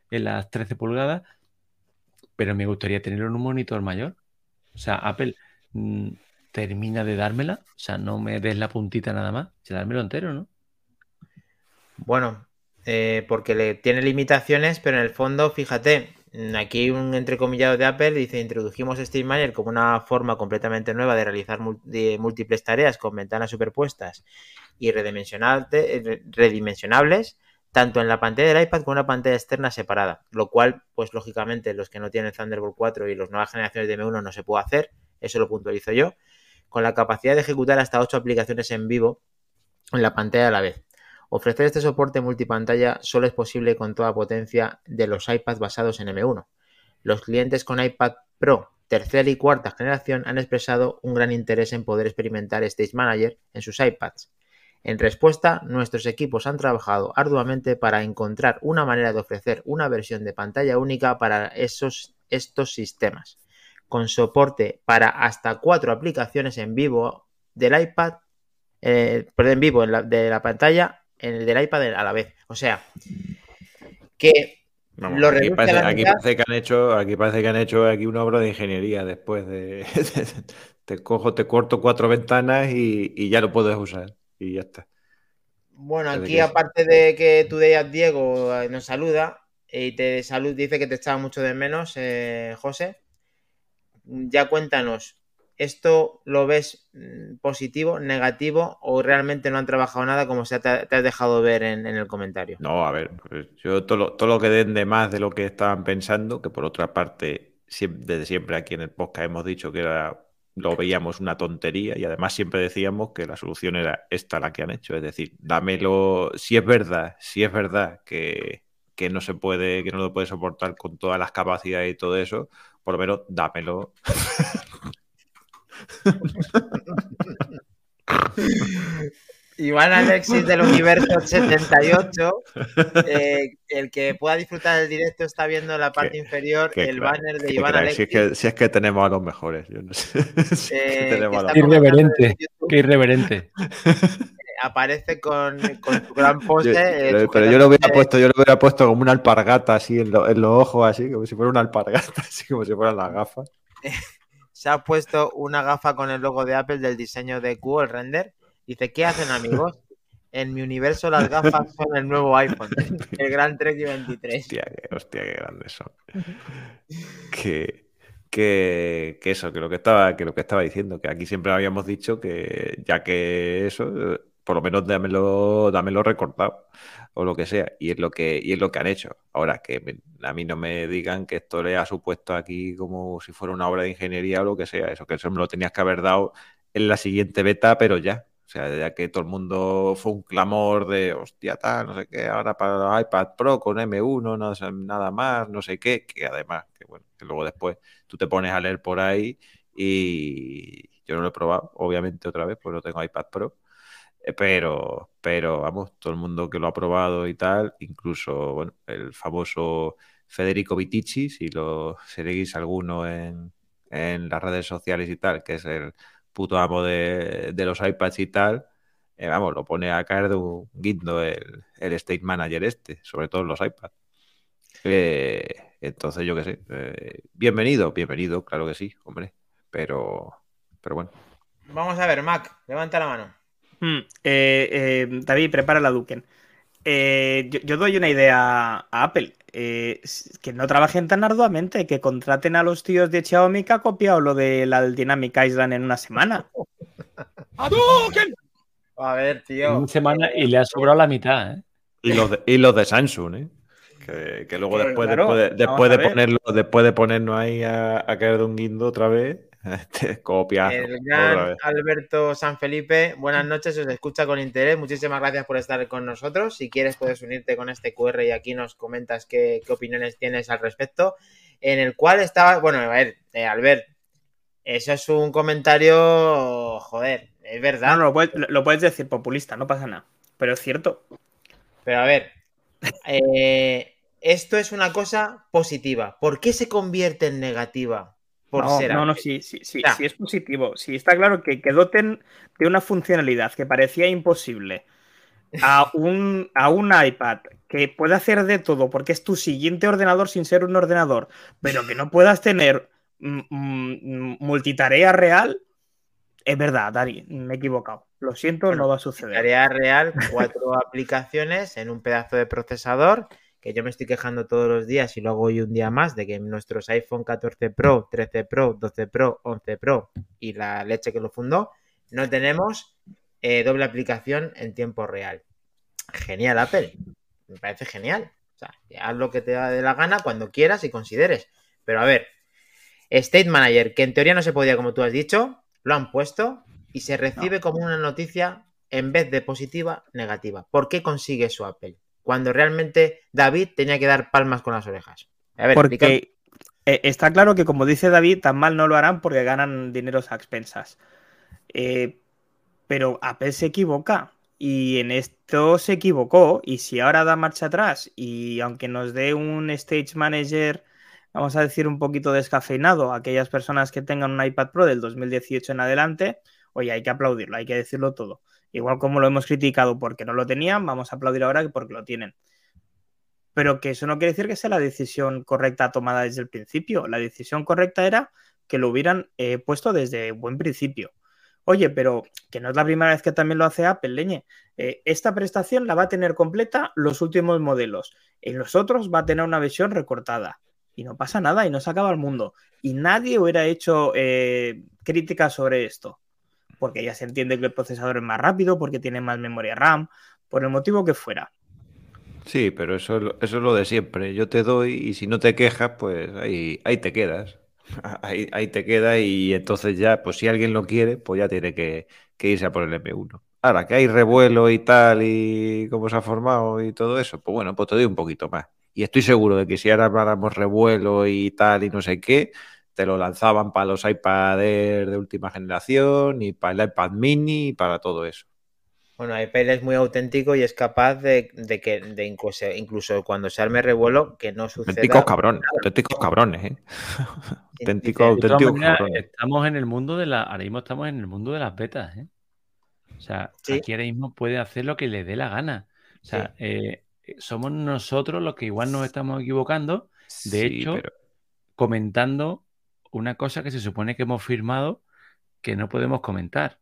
en las 13 pulgadas, pero me gustaría tenerlo en un monitor mayor. O sea, Apple mmm, termina de dármela, o sea, no me des la puntita nada más, se dármelo entero, ¿no? Bueno, eh, porque le tiene limitaciones, pero en el fondo, fíjate, aquí un entrecomillado de Apple dice, introdujimos SteamMiner como una forma completamente nueva de realizar múltiples tareas con ventanas superpuestas y redimensionables, tanto en la pantalla del iPad como en una pantalla externa separada, lo cual, pues lógicamente, los que no tienen Thunderbolt 4 y las nuevas generaciones de M1 no se puede hacer, eso lo puntualizo yo, con la capacidad de ejecutar hasta 8 aplicaciones en vivo en la pantalla a la vez. Ofrecer este soporte multipantalla solo es posible con toda potencia de los iPads basados en M1. Los clientes con iPad Pro tercera y cuarta generación han expresado un gran interés en poder experimentar Stage Manager en sus iPads. En respuesta, nuestros equipos han trabajado arduamente para encontrar una manera de ofrecer una versión de pantalla única para esos, estos sistemas, con soporte para hasta cuatro aplicaciones en vivo del iPad, eh, perdón, en vivo en la, de la pantalla en el del iPad a la vez. O sea, que Vamos, lo aquí, parece, aquí, parece, que han hecho, aquí parece que han hecho aquí una obra de ingeniería después de, te cojo, te corto cuatro ventanas y, y, ya lo puedes usar y ya está. Bueno, aquí que... aparte de que tú de Diego eh, nos saluda y te salud dice que te echaba mucho de menos, eh, José. Ya cuéntanos, ¿Esto lo ves mm, positivo, negativo o realmente no han trabajado nada como se te, te has dejado ver en, el comentario? No, a ver, pues yo todo lo, todo lo, que den de más de lo que estaban pensando, que por otra parte, desde siempre aquí en el podcast hemos dicho que era, lo veíamos una tontería y además siempre decíamos que la solución era esta la que han hecho, es decir, dámelo, si es verdad, si es verdad que, que no se puede, que no lo puede soportar con todas las capacidades y todo eso, por lo menos dámelo Iván Alexis del Universo 78. Eh, el que pueda disfrutar del directo está viendo en la parte inferior el banner de Iván Alexis. Si es, que, si es, que, tenemos a los mejores. Yo no sé. Si eh, irreverente. Qué irreverente. Aparece con, con su gran pose. Yo, eh, pero yo lo hubiera puesto, yo lo hubiera puesto como una alpargata así en, lo, en los ojos, así, como si fuera una alpargata, así como si fueran las gafas se ha puesto una gafa con el logo de Apple del diseño de Q, el render. Dice, ¿qué hacen amigos? En mi universo las gafas son el nuevo iPhone, el Gran Trek 23. Hostia, qué, hostia, qué grandes son. que, que, que, eso, que lo que, estaba, que lo que estaba diciendo, que aquí siempre habíamos dicho que ya que eso, por lo menos dámelo, dámelo recortado o lo que sea. Y es lo que, y es lo que han hecho. Ahora, que a mí no me digan que esto le ha supuesto aquí como si fuera una obra de ingeniería o lo que sea. Eso que eso me lo tenías que haber dado en la siguiente beta, pero ya. O sea, ya que todo el mundo fue un clamor de hostia, tal, no sé qué, ahora para iPad Pro con M1, no sé, nada más, no sé qué, que además, que bueno, que luego después tú te pones a leer por ahí y yo no lo he probado, obviamente otra vez, pues no tengo iPad Pro, pero, pero vamos, todo el mundo que lo ha probado y tal, incluso bueno, el famoso Federico Vitici, si lo seguís alguno en, en, las redes sociales y tal, que es el puto amo de, los iPads y tal, eh, vamos, lo pone a caer de un guindo el, el State Manager este, sobre todo en los iPads. Eh, entonces, yo qué sé, eh, bienvenido, bienvenido, claro que sí, hombre, pero, pero bueno. Vamos a ver, Mac, levanta la mano. Hmm, eh, eh, David, prepara la Duken. Eh, yo, yo, doy una idea a Apple. Eh, que no trabajen tan arduamente, que contraten a los tíos de Xiaomi que ha copiado lo de la Dynamic Island en una semana. A ver, tío. En una semana y le ha sobrado la mitad, ¿eh? Y los de, y los de Samsung, ¿eh? Que, que luego después, claro, después, de, después de ponerlo, después de ponernos ahí a, a, caer de un guindo otra vez, Copia. El gran Alberto San Felipe, buenas noches, os escucha con interés. Muchísimas gracias por estar con nosotros. Si quieres, puedes unirte con este QR y aquí nos comentas qué, opiniones tienes al respecto. En el cual estaba, bueno, a ver, eh, Albert, eso es un comentario, joder, es verdad. No, lo, puedes, decir populista, no pasa nada, pero es cierto. Pero a ver, eh, esto es una cosa positiva. ¿Por qué se convierte en negativa? Por no, ser no, no, sí, sí, sí, sí, es positivo. Sí, está claro que, que doten de una funcionalidad que parecía imposible a un, a un iPad que puede hacer de todo porque es tu siguiente ordenador sin ser un ordenador, pero que no puedas tener mm, mm, multitarea real, es verdad, Dari, me he equivocado. Lo siento, no va a suceder. Tarea real, cuatro aplicaciones en un pedazo de procesador que yo me estoy quejando todos los días y lo hago hoy un día más de que nuestros iPhone 14 Pro, 13 Pro, 12 Pro, 11 Pro y la leche que lo fundó, no tenemos eh, doble aplicación en tiempo real. Genial, Apple. Me parece genial. O sea, haz lo que te da de la gana cuando quieras y consideres. Pero a ver, State Manager, que en teoría no se podía, como tú has dicho, lo han puesto y se recibe como una noticia en vez de positiva, negativa. ¿Por qué consigue su Apple? Cuando realmente David tenía que dar palmas con las orejas. A ver, porque eh, está claro que, como dice David, tan mal no lo harán porque ganan dineros a expensas. Eh, pero Apple se equivoca. Y en esto se equivocó. Y si ahora da marcha atrás y aunque nos dé un stage manager, vamos a decir, un poquito descafeinado a aquellas personas que tengan un iPad Pro del 2018 en adelante, oye, hay que aplaudirlo, hay que decirlo todo. Igual como lo hemos criticado porque no lo tenían, vamos a aplaudir ahora porque lo tienen. Pero que eso no quiere decir que sea la decisión correcta tomada desde el principio. La decisión correcta era que lo hubieran eh, puesto desde buen principio. Oye, pero que no es la primera vez que también lo hace Apple, leñe. Eh, esta prestación la va a tener completa los últimos modelos. En los otros va a tener una versión recortada. Y no pasa nada y no se acaba el mundo. Y nadie hubiera hecho eh, críticas sobre esto porque ya se entiende que el procesador es más rápido, porque tiene más memoria RAM, por el motivo que fuera. Sí, pero eso, eso es lo de siempre. Yo te doy y si no te quejas, pues ahí, ahí te quedas. Ahí, ahí te queda y entonces ya, pues si alguien lo quiere, pues ya tiene que, irse a por el M1. Ahora, que hay revuelo y tal y cómo se ha formado y todo eso, pues bueno, pues te doy un poquito más. Y estoy seguro de que si ahora habláramos revuelo y tal y no sé qué, te lo lanzaban para los iPad de última generación y para el iPad mini y para todo eso. Bueno, iPad es muy auténtico y es capaz de, que de incluso, cuando se arme revuelo que no suceda. Auténticos cabrones, auténticos cabrones, ¿eh? auténticos, auténticos cabrones. Estamos en el mundo de la, ahora mismo estamos en el mundo de las betas, ¿eh? O sea, aquí ahora mismo puede hacer lo que le dé la gana. O sea, eh, somos nosotros los que igual nos estamos equivocando. De hecho, comentando una cosa que se supone que hemos firmado que no podemos comentar.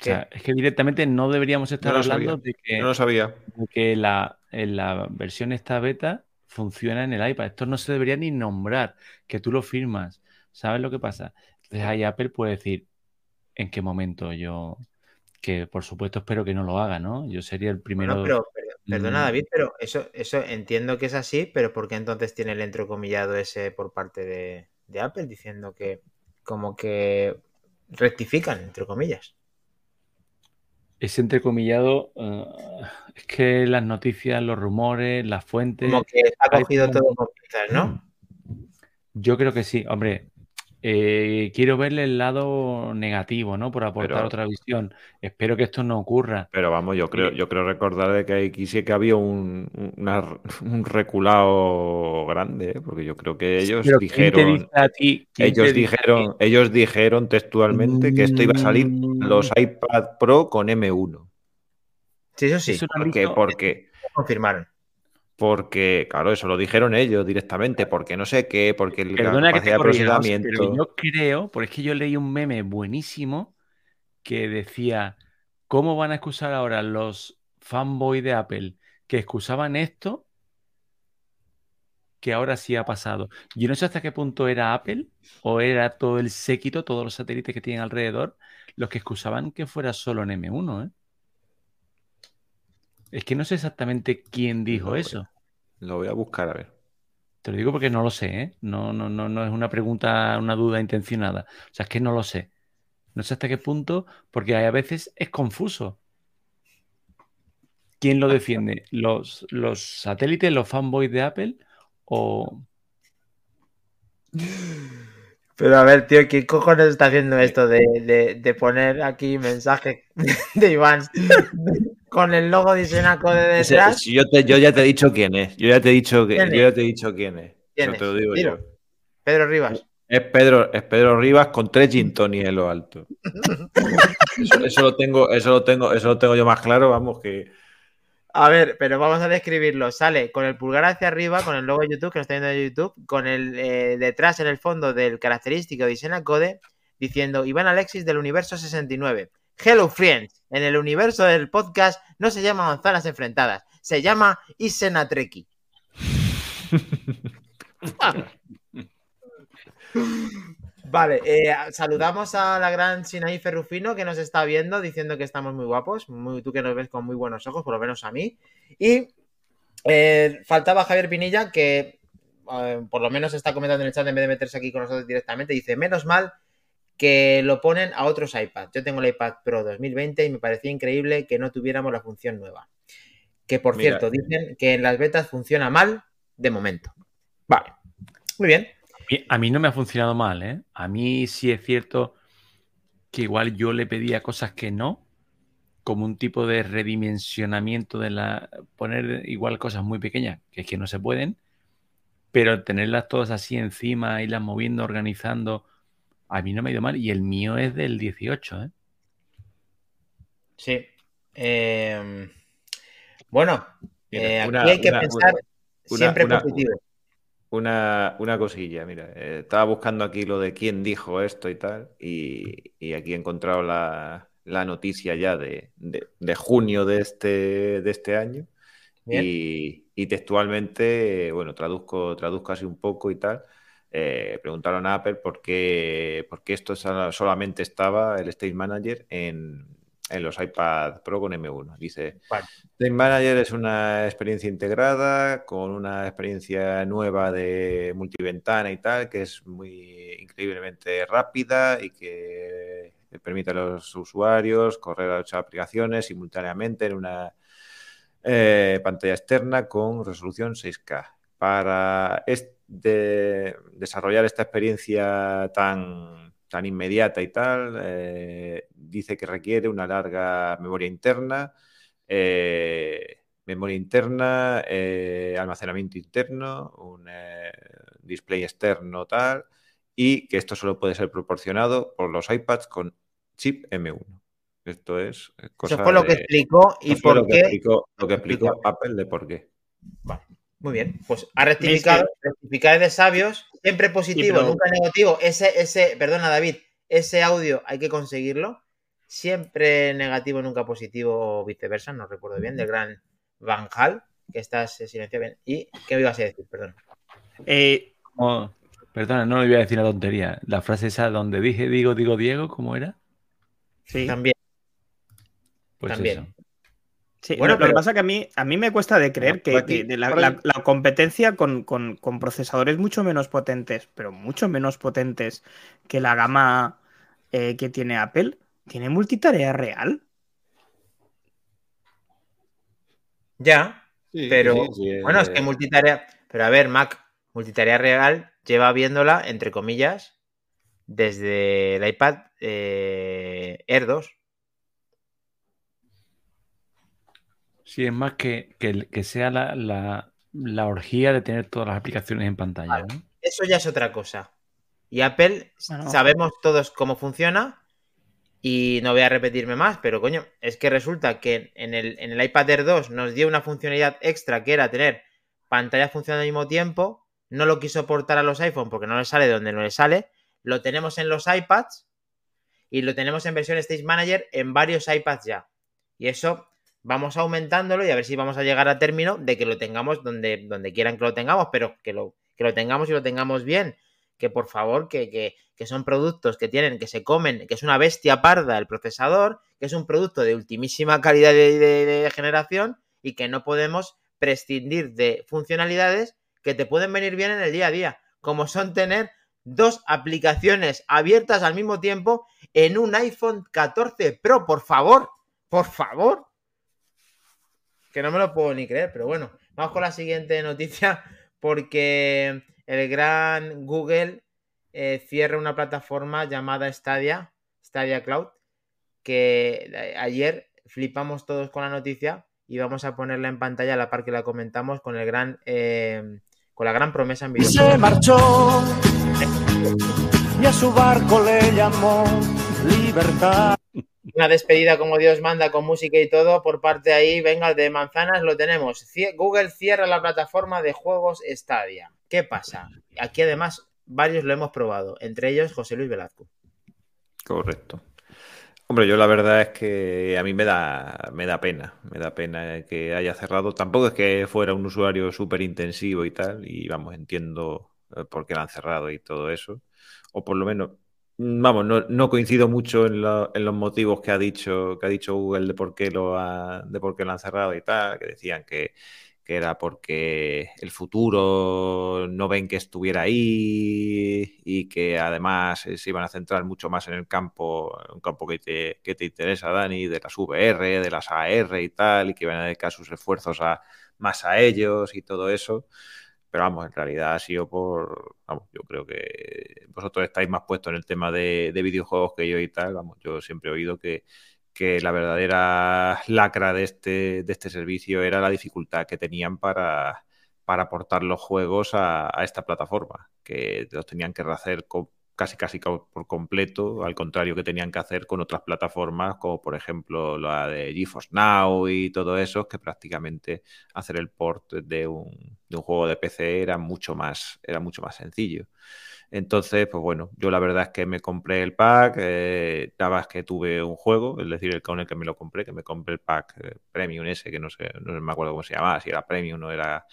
O sea, es que directamente no deberíamos estar hablando de que, no sabía. que la, en la versión esta beta funciona en el iPad. Esto no se debería ni nombrar, que tú lo firmas. ¿Sabes lo que pasa? Entonces ahí Apple puede decir en qué momento yo, que por supuesto espero que no lo haga, ¿no? Yo sería el primero. Perdona, mm. David, pero eso, eso entiendo que es así, pero ¿por qué entonces tiene el entrecomillado ese por parte de, Apple diciendo que como que rectifican, entre comillas? Ese entrecomillado, uh, es que las noticias, los rumores, las fuentes. Como que ha cogido todo con pinzas, ¿no? Yo creo que sí. Hombre, eh, quiero verle el lado negativo, ¿no? Por aportar otra visión. Espero que esto no ocurra. Pero vamos, yo creo, yo creo recordar que aquí sí que había un, un reculado grande, ¿eh? porque yo creo que ellos dijeron, ellos dijeron, ellos dijeron textualmente que esto iba a salir los mm. iPad Pro con M1. Sí, eso sí. ¿Por Porque confirmaron. Porque, claro, eso lo dijeron ellos directamente, porque no sé qué, porque el Perdona que te pero yo creo, porque es que yo leí un meme buenísimo que decía, ¿cómo van a excusar ahora los fanboys de Apple que excusaban esto que ahora sí ha pasado? Yo no sé hasta qué punto era Apple o era todo el séquito, todos los satélites que tienen alrededor, los que excusaban que fuera solo en M1, ¿eh? Es que no sé exactamente quién dijo eso. Lo voy a buscar a ver. Te lo digo porque no lo sé, ¿eh? No, no, no, no es una pregunta, una duda intencionada. O sea, es que no lo sé. No sé hasta qué punto, porque a veces es confuso. ¿Quién lo defiende? ¿Los, los satélites, los fanboys de Apple o, Pero a ver, tío, ¿qué cojones está haciendo esto de, de, poner aquí mensaje de Iván con el logo Disenaco de detrás? yo, yo, ya te he dicho quién es. Yo ya te he dicho, que, yo ya te he dicho quién es. ¿Quién es? Te lo digo yo. Pedro Rivas. Es Pedro, es Pedro Rivas con tres gin en lo alto. eso, lo tengo, eso lo tengo, eso lo tengo yo más claro, vamos, que. A ver, pero vamos a describirlo. Sale con el pulgar hacia arriba, con el logo de YouTube, que nos está viendo de YouTube, con el eh, detrás en el fondo del característico Diseña Code, diciendo Iván Alexis del universo 69. Hello Friends, en el universo del podcast no se llama manzanas enfrentadas, se llama Isenatreki. Vale, eh, saludamos a la gran Sinaí Ferrufino que nos está viendo diciendo que estamos muy guapos. Muy, tú que nos ves con muy buenos ojos, por lo menos a mí. Y eh, faltaba Javier Pinilla que eh, por lo menos está comentando en el chat en vez de meterse aquí con nosotros directamente. Dice, menos mal que lo ponen a otros iPads. Yo tengo el iPad Pro 2020 y me parecía increíble que no tuviéramos la función nueva. Que por cierto, dicen que en las betas funciona mal de momento. Vale, muy bien. A mí no me ha funcionado mal, ¿eh? A mí sí es cierto que igual yo le pedía cosas que no, como un tipo de redimensionamiento de la. poner igual cosas muy pequeñas, que es que no se pueden, pero tenerlas todas así encima, irlas moviendo, organizando, a mí no me ha ido mal. Y el mío es del 18, ¿eh? Sí. Em, bueno, eh, aquí hay que pensar siempre positivo. Una, cosilla, mira, eh, estaba buscando aquí lo de quién dijo esto y tal, y, aquí he encontrado la, noticia ya de, junio de este, de este año. Y, textualmente, bueno, traduzco, traduzco así un poco y tal. Eh, preguntaron a Apple por qué, por qué esto solamente estaba el State Manager en, en los iPad Pro con M1. Dice, vale. Manager es una experiencia integrada con una experiencia nueva de multiventana y tal, que es muy increíblemente rápida y que permite a los usuarios correr a ocho aplicaciones simultáneamente en una eh, pantalla externa con resolución 6K. Para desarrollar esta experiencia tan tan inmediata y tal, eh, dice que requiere una larga memoria interna, eh, memoria interna, eh, almacenamiento interno, un display externo tal, y que esto solo puede ser proporcionado por los iPads con chip M1. Esto es cosa Eso fue lo que explicó y por lo qué. Que lo que explicó Apple de por qué. Vale. Muy bien, pues ha rectificado, rectificar de sabios, siempre positivo, nunca negativo. Ese, ese, perdona David, ese audio hay que conseguirlo. Siempre negativo, nunca positivo o viceversa, no recuerdo bien, del gran Van Hal, que estás silenciado bien. ¿Y qué me ibas a decir? Perdón. Eh, perdona, no le voy a decir la tontería. La frase esa donde dije digo, digo Diego, ¿cómo era? Sí. También. Pues También bueno, lo que pasa es que a mí, a mí me cuesta de creer que, la, competencia con, procesadores mucho menos potentes, pero mucho menos potentes que la gama eh, que tiene Apple, tiene multitarea real. Ya, pero bueno, es que multitarea, pero a ver, Mac, multitarea real lleva viéndola, entre comillas, desde el iPad eh, Air 2. Sí, es más que, que, sea la, orgía de tener todas las aplicaciones en pantalla. Eso ya es otra cosa. Y Apple, sabemos todos cómo funciona. Y no voy a repetirme más, pero coño, es que resulta que en el, en el iPad Air 2 nos dio una funcionalidad extra que era tener pantalla funcionando al mismo tiempo. No lo quiso portar a los iPhone porque no le sale donde no le sale. Lo tenemos en los iPads y lo tenemos en versión Stage Manager en varios iPads ya. Y eso vamos aumentándolo y a ver si vamos a llegar a término de que lo tengamos donde, donde quieran que lo tengamos, pero que lo, que lo tengamos y lo tengamos bien. Que por favor, que, que, son productos que tienen, que se comen, que es una bestia parda el procesador, que es un producto de ultimísima calidad de, de generación y que no podemos prescindir de funcionalidades que te pueden venir bien en el día a día, como son tener dos aplicaciones abiertas al mismo tiempo en un iPhone 14 Pro, por favor, por favor. Que no me lo puedo ni creer, pero bueno, vamos con la siguiente noticia porque el gran Google eh, cierra una plataforma llamada Stadia, Stadia Cloud, que eh, ayer flipamos todos con la noticia y vamos a ponerla en pantalla a la par que la comentamos con el gran eh, con la gran promesa en video. Se marchó y a su barco le llamó libertad. Una despedida como Dios manda con música y todo por parte ahí, venga, de manzanas lo tenemos. Google cierra la plataforma de juegos Stadia. ¿Qué pasa? Aquí además varios lo hemos probado, entre ellos José Luis Velazco. Correcto. Hombre, yo la verdad es que a mí me da, me da pena, me da pena que haya cerrado. Tampoco es que fuera un usuario súper intensivo y tal, y vamos, entiendo eh, por qué lo han cerrado y todo eso. O por lo menos, vamos, no, coincido mucho en, los motivos que ha dicho, que ha dicho Google de por qué lo de por qué lo han cerrado y tal, que decían que que era porque el futuro no ven que estuviera ahí y que además eh, se iban a centrar mucho más en el campo, un campo que te, que te interesa, Dani, de las VR, de las AR y tal, y que iban a dedicar sus esfuerzos a, más a ellos y todo eso. Pero vamos, en realidad ha sido por, vamos, yo creo que vosotros estáis más puestos en el tema de, de videojuegos que yo y tal, vamos, yo siempre he oído que que la verdadera lacra de este, de este servicio era la dificultad que tenían para, para aportar los juegos a, esta plataforma, que los tenían que hacer casi casi por completo, al contrario que tenían que hacer con otras plataformas, como por ejemplo la de GeForce Now y todo eso, que prácticamente hacer el port de un, de un juego de PC era mucho más, era mucho más sencillo. Entonces, pues bueno, yo la verdad es que me compré el pack, eh, que tuve un juego, es decir, el con el que me lo compré, que me compré el pack eh, Premium ese, que no sé, no me acuerdo cómo se llamaba, si era Premium o era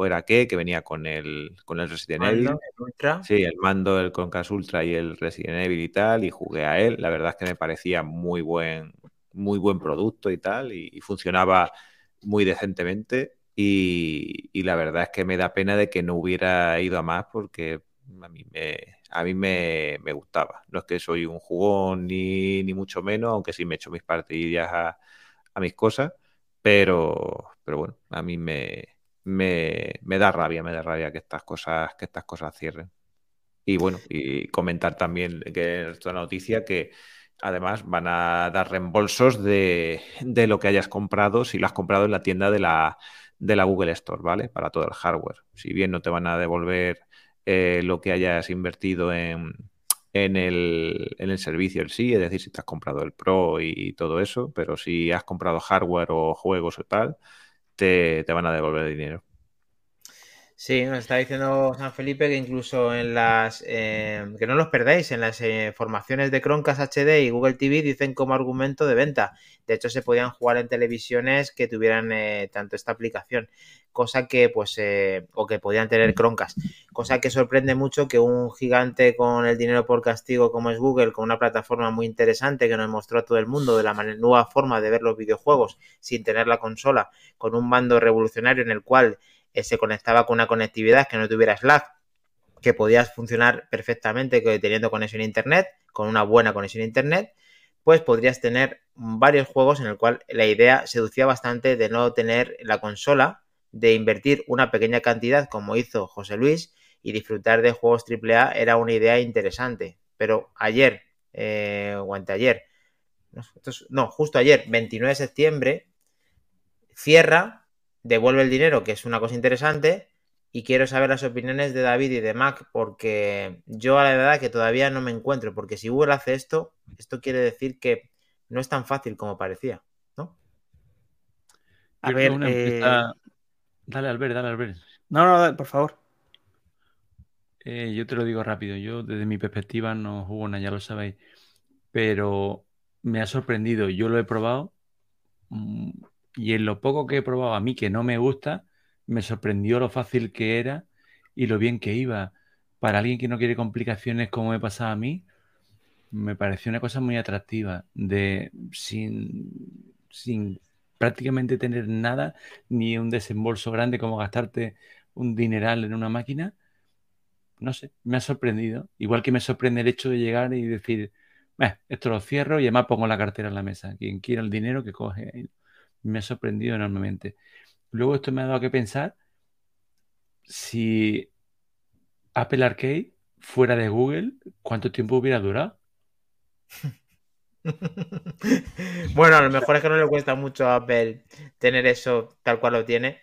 o era qué, que venía con el, con el Resident Evil. Ultra. Sí, el mando, el Concast Ultra y el Resident Evil y tal, y jugué a él. La verdad es que me parecía muy buen, muy buen producto y tal, y, funcionaba muy decentemente. Y, y, la verdad es que me da pena de que no hubiera ido a más porque a mí me, a mí me, gustaba. No es que soy un jugón ni, ni mucho menos, aunque sí me echo mis partidillas a, a mis cosas, pero, pero bueno, a mí me, me, me, da rabia, me da rabia que estas cosas, que estas cosas cierren. Y bueno, y comentar también que esta noticia que además van a dar reembolsos de, de, lo que hayas comprado si lo has comprado en la tienda de la, de la Google Store, ¿vale? Para todo el hardware. Si bien no te van a devolver eh, lo que hayas invertido en, en, el, en el servicio en sí, es decir, si te has comprado el Pro y todo eso, pero si has comprado hardware o juegos o tal, te, van a devolver dinero. Sí, nos está diciendo San Felipe que incluso en las eh, que no los perdáis, en las eh, formaciones de Chromecast HD y Google TV dicen como argumento de venta. De hecho, se podían jugar en televisiones que tuvieran eh, tanto esta aplicación, cosa que pues o que podían tener Chromecast, cosa que sorprende mucho que un gigante con el dinero por castigo como es Google, con una plataforma muy interesante que nos mostró a todo el mundo de la nueva forma de ver los videojuegos sin tener la consola, con un mando revolucionario en el cual eh, se conectaba con una conectividad que no tuviera lag, que podías funcionar perfectamente teniendo conexión a internet, con una buena conexión a internet, pues podrías tener varios juegos en el cual la idea seducía bastante de no tener la consola, de invertir una pequeña cantidad como hizo José Luis y disfrutar de juegos AAA era una idea interesante. Pero ayer, eh, o anteayer, no, no, justo ayer, 29 de septiembre, cierra devuelve el dinero, que es una cosa interesante, y quiero saber las opiniones de David y de Mac, porque yo a la verdad que todavía no me encuentro, porque si Google hace esto, esto quiere decir que no es tan fácil como parecía, ¿no? A ver, eh... dale Albert, dale Albert. No, no, por favor. Eh, yo te lo digo rápido, yo desde mi perspectiva no juego nada, ya lo sabéis, pero me ha sorprendido, yo lo he probado, mm, y en lo poco que he probado a mí que no me gusta, me sorprendió lo fácil que era y lo bien que iba. Para alguien que no quiere complicaciones como me pasaba a mí, me pareció una cosa muy atractiva, de sin, sin prácticamente tener nada, ni un desembolso grande como gastarte un dineral en una máquina, no sé, me ha sorprendido. Igual que me sorprende el hecho de llegar y decir, esto lo cierro y además pongo la cartera en la mesa. Quien quiera el dinero que coge. Me ha sorprendido enormemente. Luego esto me ha dado que pensar si Apple Arcade fuera de Google, ¿cuánto tiempo hubiera durado? bueno, a lo mejor es que no le cuesta mucho a Apple tener eso tal cual lo tiene.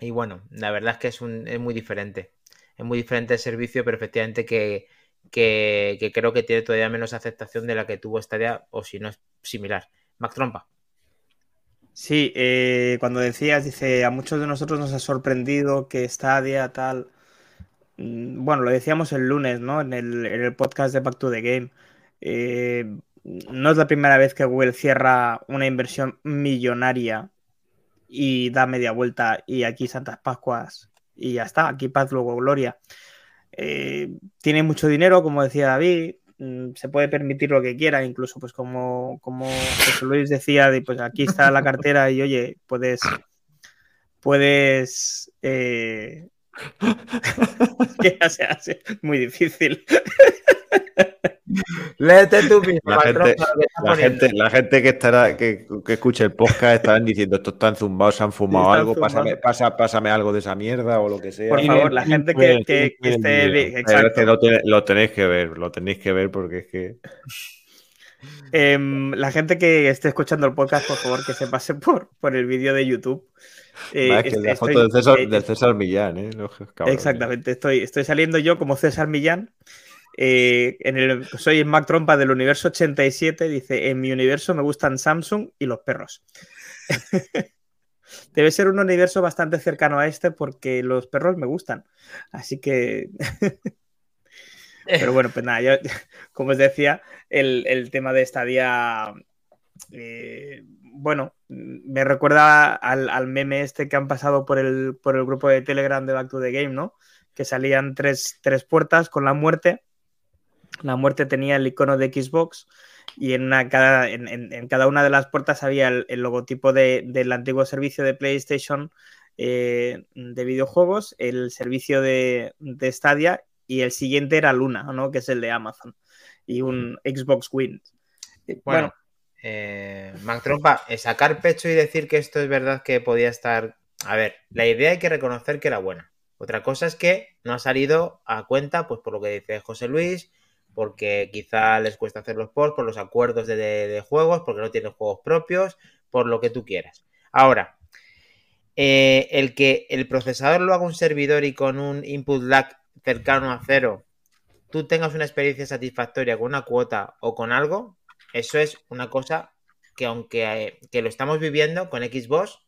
Y bueno, la verdad es que es, un, es muy diferente. Es muy diferente el servicio, pero efectivamente que, creo que tiene todavía menos aceptación de la que tuvo Stadia, o si no es similar. Mac Trompa. Sí, eh, cuando decías, dice, a muchos de nosotros nos ha sorprendido que Stadia tal. Mm, bueno, lo decíamos el lunes, ¿no? En el, podcast de Back to the Game. Eh, no es la primera vez que Google cierra una inversión millonaria y da media vuelta y aquí Santas Pascuas y ya está, aquí paz luego gloria. Eh, tiene mucho dinero, como decía David, mm, se puede permitir lo que quiera, incluso pues como, como José Luis decía, pues aquí está la cartera y oye, puedes, puedes... Eh... muy difícil. Léete tú mismo. La, gente, la, gente, que estará, que, que, escuche el podcast estarán diciendo esto están zumbados, se han fumado algo, pásame, pásame, algo de esa mierda o lo que sea. Por favor, la gente que, que, esté. Exacto. lo, tenéis que ver, lo tenéis que ver porque es que. Em, la gente que esté escuchando el podcast, por favor, que se pase por, por el vídeo de YouTube. Eh, es que la foto del César, eh, César Millán, ¿eh? exactamente, estoy, estoy saliendo yo como César Millán eh, en el, soy el Mac Trompa del universo 87. Dice: En mi universo me gustan Samsung y los perros. Debe ser un universo bastante cercano a este porque los perros me gustan. Así que. Pero bueno, pues nada, yo, como os decía, el, tema de esta día. Eh, bueno, me recuerda al, meme este que han pasado por el, por el grupo de Telegram de Back to the Game, ¿no? Que salían tres, tres puertas con la muerte la muerte tenía el icono de Xbox y en, cada, en, cada una de las puertas había el, logotipo del antiguo servicio de PlayStation eh, de videojuegos, el servicio de, Stadia y el siguiente era Luna, ¿no? que es el de Amazon y un Xbox Win. Eh, bueno, eh, Mac Trompa, sacar pecho y decir que esto es verdad que podía estar... A ver, la idea hay que reconocer que era buena. Otra cosa es que no ha salido a cuenta, pues por lo que dice José Luis, porque quizá les cuesta hacer los posts por los acuerdos de, juegos, porque no tienen juegos propios, por lo que tú quieras. Ahora, eh, el que el procesador lo haga un servidor y con un input lag cercano a cero, tú tengas una experiencia satisfactoria con una cuota o con algo, eso es una cosa que aunque eh, que lo estamos viviendo con Xbox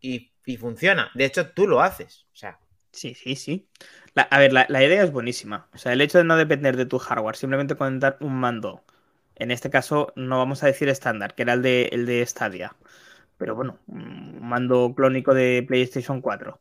y, y, funciona. De hecho, tú lo haces. O sea. Sí, sí, sí a ver, la, idea es buenísima. O sea, el hecho de no depender de tu hardware, simplemente conectar un mando. En este caso, no vamos a decir estándar, que era el de, el de Stadia. Pero bueno, un mando clónico de PlayStation 4.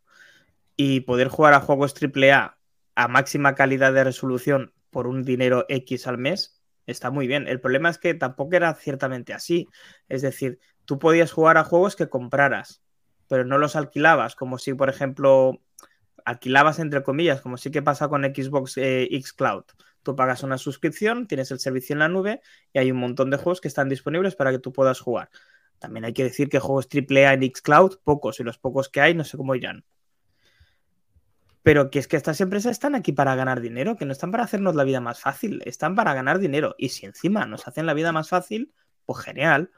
Y poder jugar a juegos AAA a máxima calidad de resolución por un dinero X al mes, está muy bien. El problema es que tampoco era ciertamente así. Es decir, tú podías jugar a juegos que compraras, pero no los alquilabas, como si, por ejemplo, alquilabas entre comillas, como sí que pasa con Xbox eh, X Cloud. Tú pagas una suscripción, tienes el servicio en la nube y hay un montón de juegos que están disponibles para que tú puedas jugar. También hay que decir que juegos AAA en Xcloud, pocos, y los pocos que hay, no sé cómo irán. Pero que es que estas empresas están aquí para ganar dinero, que no están para hacernos la vida más fácil, están para ganar dinero. Y si encima nos hacen la vida más fácil, pues genial.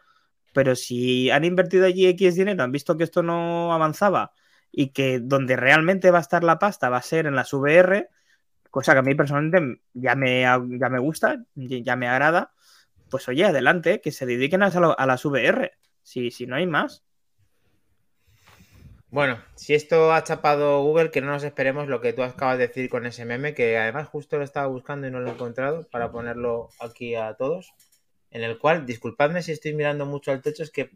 Pero si han invertido allí X dinero, han visto que esto no avanzaba y que donde realmente va a estar la pasta va a ser en las VR, cosa que a mí personalmente ya me, ya me gusta, ya me agrada, pues oye, adelante, que se dediquen a, las VR, si, si no hay más. Bueno, si esto ha chapado Google, que no nos esperemos lo que tú acabas de decir con ese meme, que además justo lo estaba buscando y no lo he encontrado para ponerlo aquí a todos en el cual, disculpadme si estoy mirando mucho al techo, es que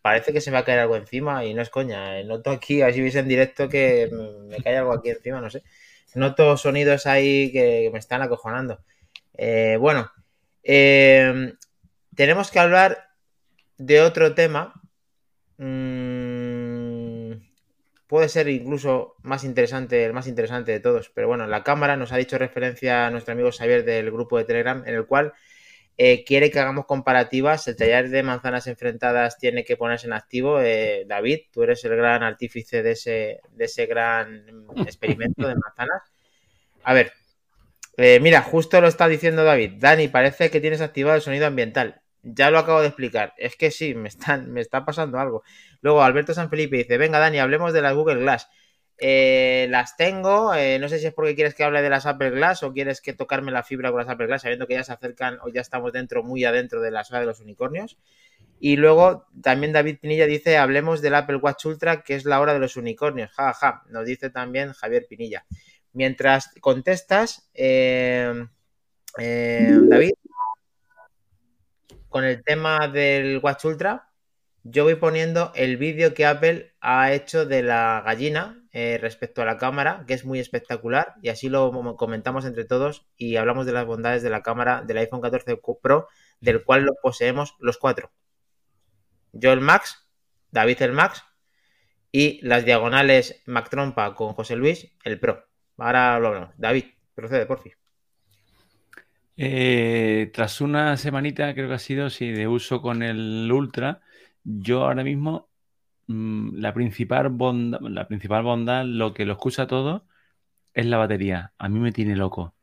parece que se me va a caer algo encima y no es coña. Eh, noto aquí, así veis en directo que me cae algo aquí encima, no sé. Noto sonidos ahí que me están acojonando. Eh, bueno, em, tenemos que hablar de otro tema. Mm, puede ser incluso más interesante, el más interesante de todos. Pero bueno, la cámara nos ha dicho referencia a nuestro amigo Xavier del grupo de Telegram, en el cual eh, quiere que hagamos comparativas. El taller de manzanas enfrentadas tiene que ponerse en activo. Eh, David, tú eres el gran artífice de ese, de ese gran experimento de manzanas. A ver, eh, mira, justo lo está diciendo David. Dani, parece que tienes activado el sonido ambiental. Ya lo acabo de explicar. Es que sí, me, me está pasando algo. Luego Alberto San Felipe dice, venga Dani, hablemos de las Google Glass. Eh, las tengo, eh, no sé si es porque quieres que hable de las Apple Glass o quieres que tocarme la fibra con las Apple Glass, sabiendo que ya se acercan o ya estamos dentro, muy adentro de la zona de los unicornios. Y luego también David Pinilla dice, hablemos del Apple Watch Ultra, que es la hora de los unicornios. Ja, ja, nos dice también Javier Pinilla. Mientras contestas, eh, David, con el tema del Watch Ultra, yo voy poniendo el vídeo que Apple ha hecho de la gallina eh, respecto a la cámara, que es muy espectacular, y así lo comentamos entre todos y hablamos de las bondades de la cámara del iPhone 14 Pro, del cual lo poseemos los cuatro. Yo el Max, David el Max, y las diagonales Mac Trompa con José Luis, el Pro. Ahora lo hablamos. David, procede, por fin. Eh, tras una semanita, creo que ha sido, sí, de uso con el Ultra, yo ahora mismo mm, la principal bondad, la principal bondad, lo que lo excusa todo, es la batería. A mí me tiene loco.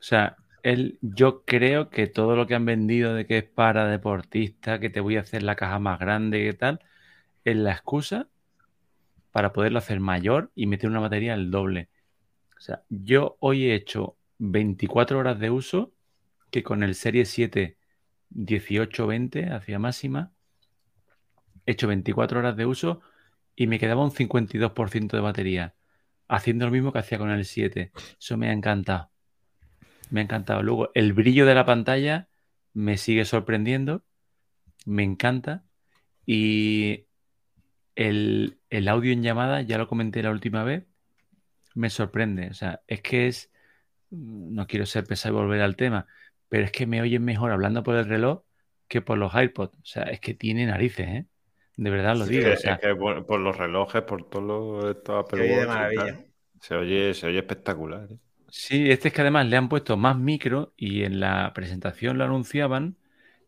O sea, él, yo creo que todo lo que han vendido de que es para deportista, que te voy a hacer la caja más grande y tal, es la excusa para poderlo hacer mayor y meter una batería al doble. O sea, yo hoy he hecho 24 horas de uso que con el Serie 7 18-20 hacia máxima he hecho 24 horas de uso y me quedaba un 52% de batería, haciendo lo mismo que hacía con el 7. Eso me ha encantado. Me ha encantado. Luego, el brillo de la pantalla me sigue sorprendiendo, me encanta. Y el, el audio en llamada, ya lo comenté la última vez, me sorprende. O sea, es que es, no quiero ser pesado y volver al tema, pero es que me oyen mejor hablando por el reloj que por los iPods. O sea, es que tiene narices, ¿eh? De verdad lo digo. Es, que por, los relojes, por todo esto Apple se oye Se oye, se oye espectacular. ¿eh? Sí, este es que además le han puesto más micro y en la presentación lo anunciaban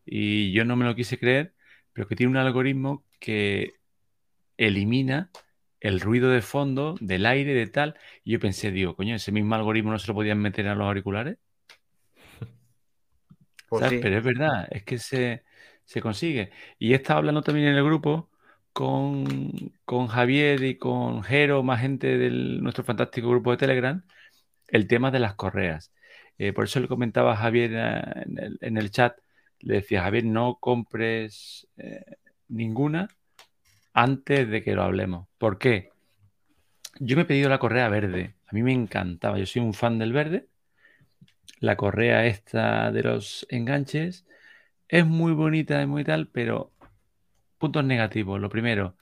y yo no me lo quise creer, pero que tiene un algoritmo que elimina el ruido de fondo, del aire, de tal. Y yo pensé, digo, coño, ese mismo algoritmo no se lo podían meter a los auriculares. Pues pero es verdad, es que se, se consigue. Y he estado hablando también en el grupo con, con Javier y con Jero, más gente de nuestro fantástico grupo de Telegram, el tema de las correas. Eh, por eso le comentaba a Javier eh, en el, chat, le decía, Javier, no compres eh, ninguna antes de que lo hablemos. ¿Por qué? Yo me he pedido la correa verde. A mí me encantaba. Yo soy un fan del verde. La correa esta de los enganches es muy bonita y muy tal, pero puntos negativos. Lo primero,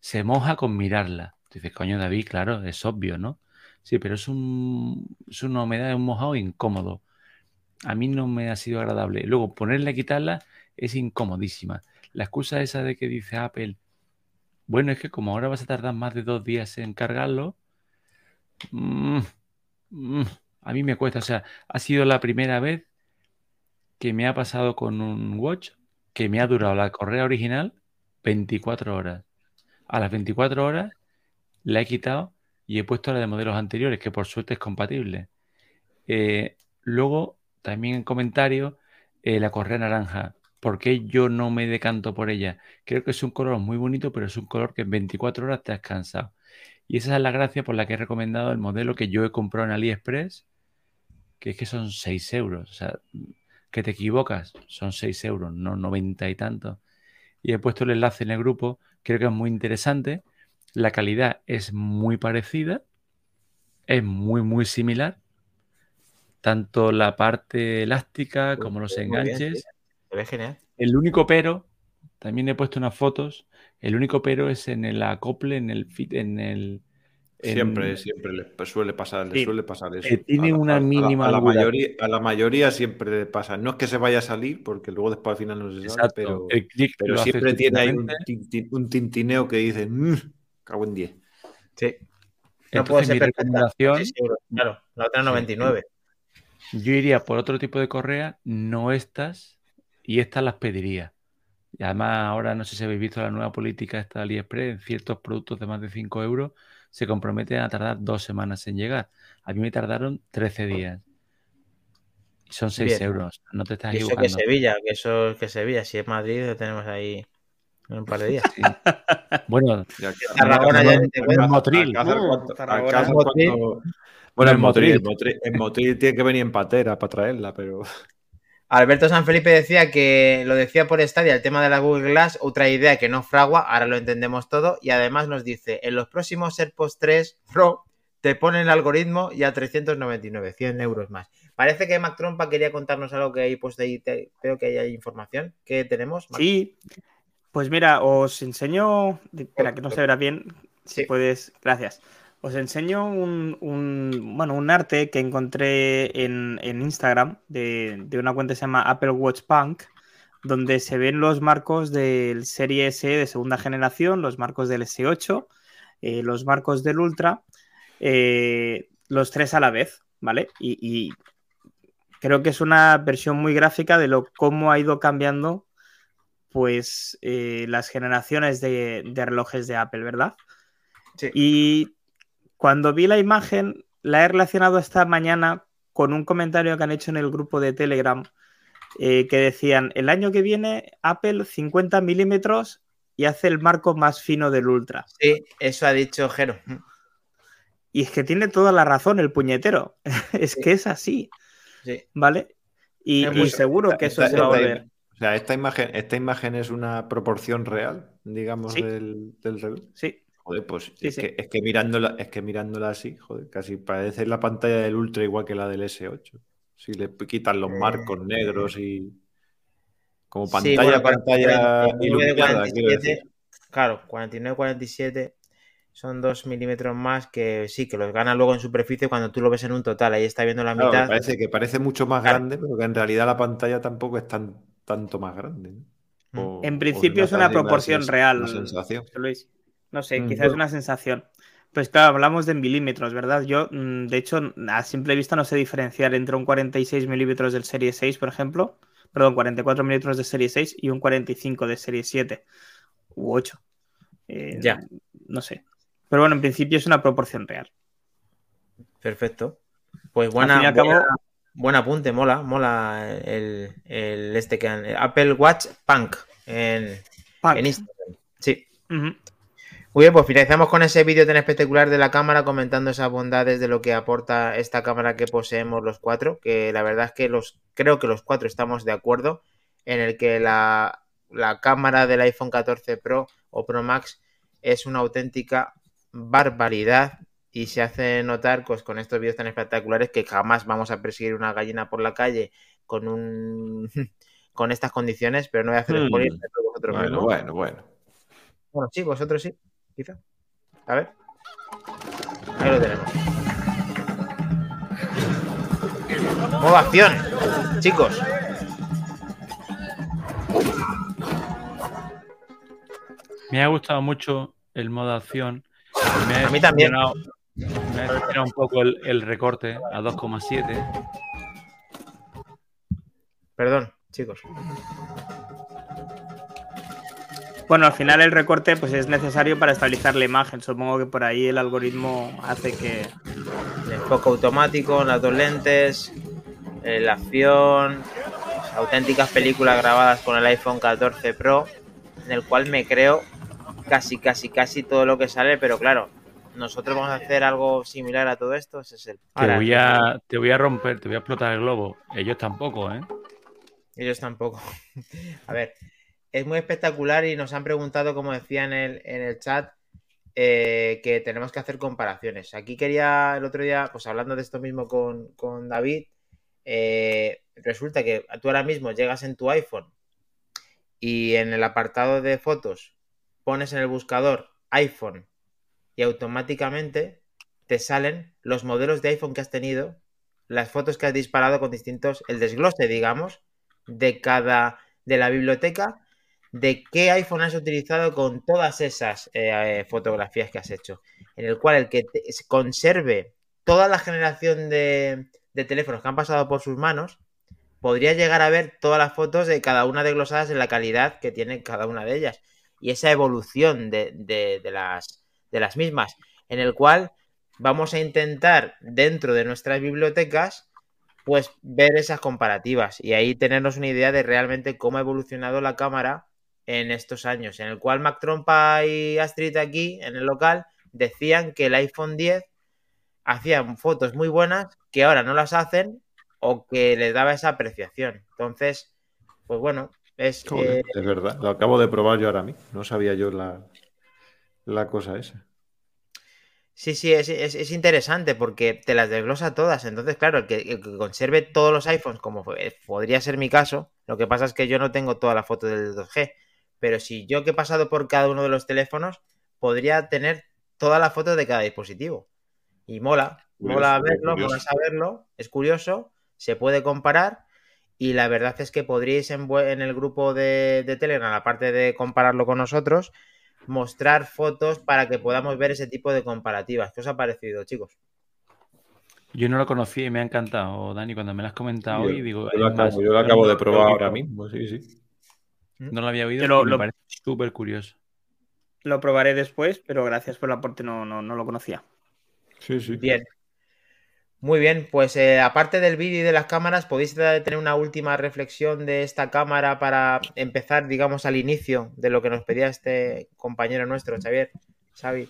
se moja con mirarla. Dices, coño, David, claro, es obvio, ¿no? Sí, pero es, un, es una humedad, es un mojado incómodo. A mí no me ha sido agradable. Luego, ponerla y quitarla es incomodísima. La excusa esa de que dice Apple, bueno, es que como ahora vas a tardar más de dos días en cargarlo, mm, mm, a mí me cuesta. O sea, ha sido la primera vez que me ha pasado con un watch que me ha durado la correa original 24 horas. A las 24 horas la he quitado y he puesto la de modelos anteriores, que por suerte es compatible. Eh, luego, también en comentarios, eh, la correa naranja. ¿Por qué yo no me decanto por ella? Creo que es un color muy bonito, pero es un color que en 24 horas te has cansado. Y esa es la gracia por la que he recomendado el modelo que yo he comprado en AliExpress, que es que son 6 euros. O sea, que te equivocas, son 6 euros, no 90 y tanto. Y he puesto el enlace en el grupo, creo que es muy interesante. La calidad es muy parecida, es muy, muy similar. Tanto la parte elástica como los enganches. genial. El único pero, también he puesto unas fotos, el único pero es en el acople, en el fit, en el, Siempre, siempre le suele pasar, le suele pasar eso. tiene una mínima. A la, mayoría, a la mayoría siempre le pasa. No es que se vaya a salir, porque luego después al final no se sabe, pero, pero siempre tiene ahí un, tintineo que dice, mmm, cago en 10. Sí. No Entonces, puede ser mi recomendación, 6 euros, claro, la otra Sí. 99. yo iría por otro tipo de correa, no estas, y estas las pediría. Y además, ahora no sé si habéis visto la nueva política esta de AliExpress, en ciertos productos de más de 5 euros se comprometen a tardar dos semanas en llegar. A mí me tardaron 13 días. Y son 6 Bien. euros, no te estás Y eso que equivocando. Sevilla, que eso que Sevilla, si es Madrid, lo tenemos ahí en un par de días. Sí. Bueno, Tarragona ya ni te no cuento. es Motril. Alcázar, Uh, ¿cuánto- Tarragona. Alcázar, Motril. ¿cuánto- Bueno, en Motril, Motril. en Motril- en Motril tiene que venir en patera para traerla, pero. Alberto San Felipe decía que lo decía por Stadia, el tema de la Google Glass, otra idea que no fragua, ahora lo entendemos todo, y además nos dice, en los próximos AirPods 3 Pro te ponen el algoritmo y a 399, 100 euros más. Parece que Mac Trompa quería contarnos algo que hay puesto ahí, te- veo que ahí hay información. ¿Qué tenemos? Mac? Sí, pues mira, os enseño. Espera, que no se verá bien. Si Sí. puedes, gracias. Os enseño un, un- bueno, un arte que encontré en, en Instagram de, de una cuenta que se llama Apple Watch Punk, donde se ven los marcos del Serie S de segunda generación, los marcos del S8, eh, los marcos del Ultra, eh, los tres a la vez, ¿vale? Y, y creo que es una versión muy gráfica de lo cómo ha ido cambiando pues eh, las generaciones de, de relojes de Apple, ¿verdad? Sí. Y cuando vi la imagen, la he relacionado esta mañana con un comentario que han hecho en el grupo de Telegram eh, que decían, el año que viene Apple 50 milímetros y hace el marco más fino del Ultra. Sí, eso ha dicho Jero. Y es que tiene toda la razón el puñetero. es Sí. que es así, Sí. ¿vale? Y, Es y muy- seguro que eso Esta- se va a volver. O sea, esta imagen, esta imagen es una proporción real, digamos, Sí. del, del reloj. Sí, Joder, pues Sí, es, sí. Que, es que mirándola, es que mirándola así, joder, casi parece la pantalla del Ultra igual que la del S8. Si le quitan los Eh, marcos negros y como Sí, pantalla, bueno, pantalla 49 de iluminada, quiero 47, decir. Claro, 49-47 son 2 milímetros más que sí, que los gana luego en superficie cuando tú lo ves en un total. Ahí está viendo la Claro, mitad. parece que parece mucho más Claro. grande, pero que en realidad la pantalla tampoco es tan tanto más grande. ¿no? Mm. O- En principio es una proporción real. Una sensación. Luis. No sé, Mm. quizás es una sensación. Pues claro, hablamos de milímetros, ¿verdad? Yo, mm, de hecho, a simple vista no sé diferenciar entre un 46 milímetros del Serie 6, por ejemplo, perdón, 44 milímetros de Serie 6 y un 45 de Serie 7 u 8. Eh, Ya. No sé. Pero bueno, en principio es una proporción real. Perfecto. Pues buena, cabo, buena- buen apunte, mola, mola el, el este que han, el Apple Watch Punk en, punk. en Instagram. Sí. Muy bien, pues finalizamos con ese vídeo tan espectacular de la cámara comentando esas bondades de lo que aporta esta cámara que poseemos los cuatro, que la verdad es que los creo que los cuatro estamos de acuerdo en el que la, la cámara del iPhone 14 Pro o Pro Max es una auténtica barbaridad y se hace notar pues con estos vídeos tan espectaculares que jamás vamos a perseguir una gallina por la calle con un con estas condiciones, pero no voy a hacer Hmm. spoiler de vosotros Bueno, mismos. bueno, bueno. Bueno, sí, vosotros sí, quizá. A ver. Ahí lo tenemos. Modo acción, chicos. Me ha gustado mucho el modo acción. Me A mí también. Me ha un poco el, el recorte a 2,7. Perdón, chicos. Bueno, al final el recorte pues es necesario para estabilizar la imagen. Supongo que por ahí el algoritmo hace que. El enfoque automático, las dos lentes, eh, la acción, pues, auténticas películas grabadas con el iPhone 14 Pro, en el cual me creo casi, casi, casi todo lo que sale, pero claro, nosotros vamos a hacer algo similar a todo esto. Ese es el. Te voy, a, te voy a romper, te voy a explotar el globo. Ellos tampoco, ¿eh? Ellos tampoco. A ver, es muy espectacular y nos han preguntado, como decía en el, en el chat, eh, que tenemos que hacer comparaciones. Aquí quería el otro día, pues hablando de esto mismo con, con David, eh, resulta que tú ahora mismo llegas en tu iPhone y en el apartado de fotos pones en el buscador iPhone y automáticamente te salen los modelos de iPhone que has tenido, las fotos que has disparado con distintos, el desglose, digamos, de cada, de la biblioteca de qué iPhone has utilizado con todas esas eh, fotografías que has hecho. En el cual el que te- conserve toda la generación de, de teléfonos que han pasado por sus manos, podría llegar a ver todas las fotos de cada una desglosadas en la calidad que tiene cada una de ellas. Y esa evolución de, de- de las, de las mismas, en el cual vamos a intentar dentro de nuestras bibliotecas pues ver esas comparativas y ahí tenernos una idea de realmente cómo ha evolucionado la cámara en estos años, en el cual Mac Trompa y Astrid aquí en el local decían que el iPhone 10 hacía fotos muy buenas que ahora no las hacen o que les daba esa apreciación. Entonces, pues bueno, es Joder, eh, es verdad, lo acabo de probar yo ahora mismo. No sabía yo la, la cosa esa. Sí, sí, es, es- es interesante porque te las desglosa todas. Entonces, claro, el que, el que conserve todos los iPhones, como podría ser mi caso, lo que pasa es que yo no tengo toda la foto del 2G. Pero si yo que he pasado por cada uno de los teléfonos, podría tener toda la foto de cada dispositivo. Y mola, Curioso, mola verlo, curioso. mola saberlo, es curioso, se puede comparar. Y la verdad es que podríais en, el grupo de, de Telegram, aparte de compararlo con nosotros, mostrar fotos para que podamos ver ese tipo de comparativas. ¿Qué os ha parecido, chicos? Yo no lo conocía y me ha encantado, Dani, cuando me lo has comentado Yo- hoy. Digo, Yo lo acabo, yo lo acabo de probar ahora mismo, sí, sí. No lo había oído lo- me parece súper curioso. Lo probaré después, pero gracias por el aporte, no, no, no lo conocía. Sí, sí. Bien. Muy bien, pues eh, aparte del vídeo y de las cámaras, podéis tener una última reflexión de esta cámara para empezar, digamos, al inicio de lo que nos pedía este compañero nuestro, Xavier, Xavi,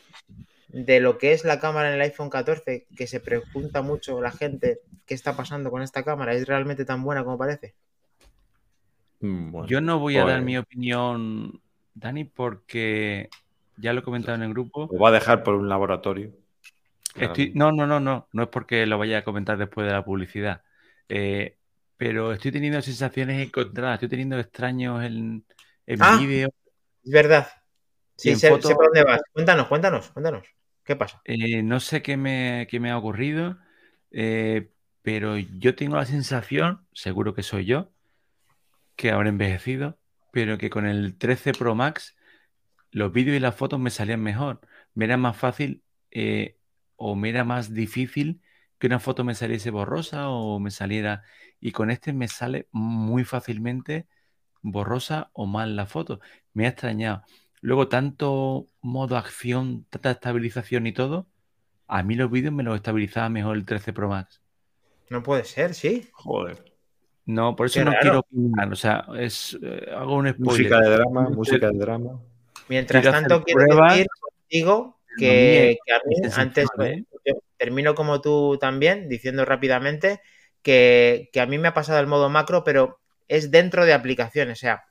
de lo que es la cámara en el iPhone 14, que se pregunta mucho la gente qué está pasando con esta cámara, ¿es realmente tan buena como parece? Mm, bueno, Yo no voy a dar pues- mi opinión, Dani, porque ya lo he comentado en el grupo. Lo va a dejar por un laboratorio. Estoy, no, no, no, no. No es porque lo vaya a comentar después de la publicidad. Eh, pero estoy teniendo sensaciones encontradas. Estoy teniendo extraños en, en Ah. vídeo. Es verdad. Sí, sé, foto- sé por dónde vas. Cuéntanos, cuéntanos, cuéntanos. ¿Qué pasa? Eh, no sé qué me, qué me ha ocurrido, eh, pero yo tengo la sensación, seguro que soy yo, que habré envejecido, pero que con el 13 Pro Max los vídeos y las fotos me salían mejor. Me era más fácil eh, o me era más difícil que una foto me saliese borrosa o me saliera... Y con este me sale muy fácilmente borrosa o mal la foto. Me ha extrañado. Luego, tanto modo acción, tanta estabilización y todo, a mí los vídeos me los estabilizaba mejor el 13 Pro Max. No puede ser, sí. Joder. No, por eso Qué no raro. quiero opinar. O sea, es, eh, hago un spoiler. Música de drama, música de drama. Mientras Quiero tanto, quiero pruebas. decir contigo que, a mí, antes, ¿eh? yo termino como tú también, diciendo rápidamente que, que a mí me ha pasado el modo macro, pero es dentro de aplicaciones. O sea,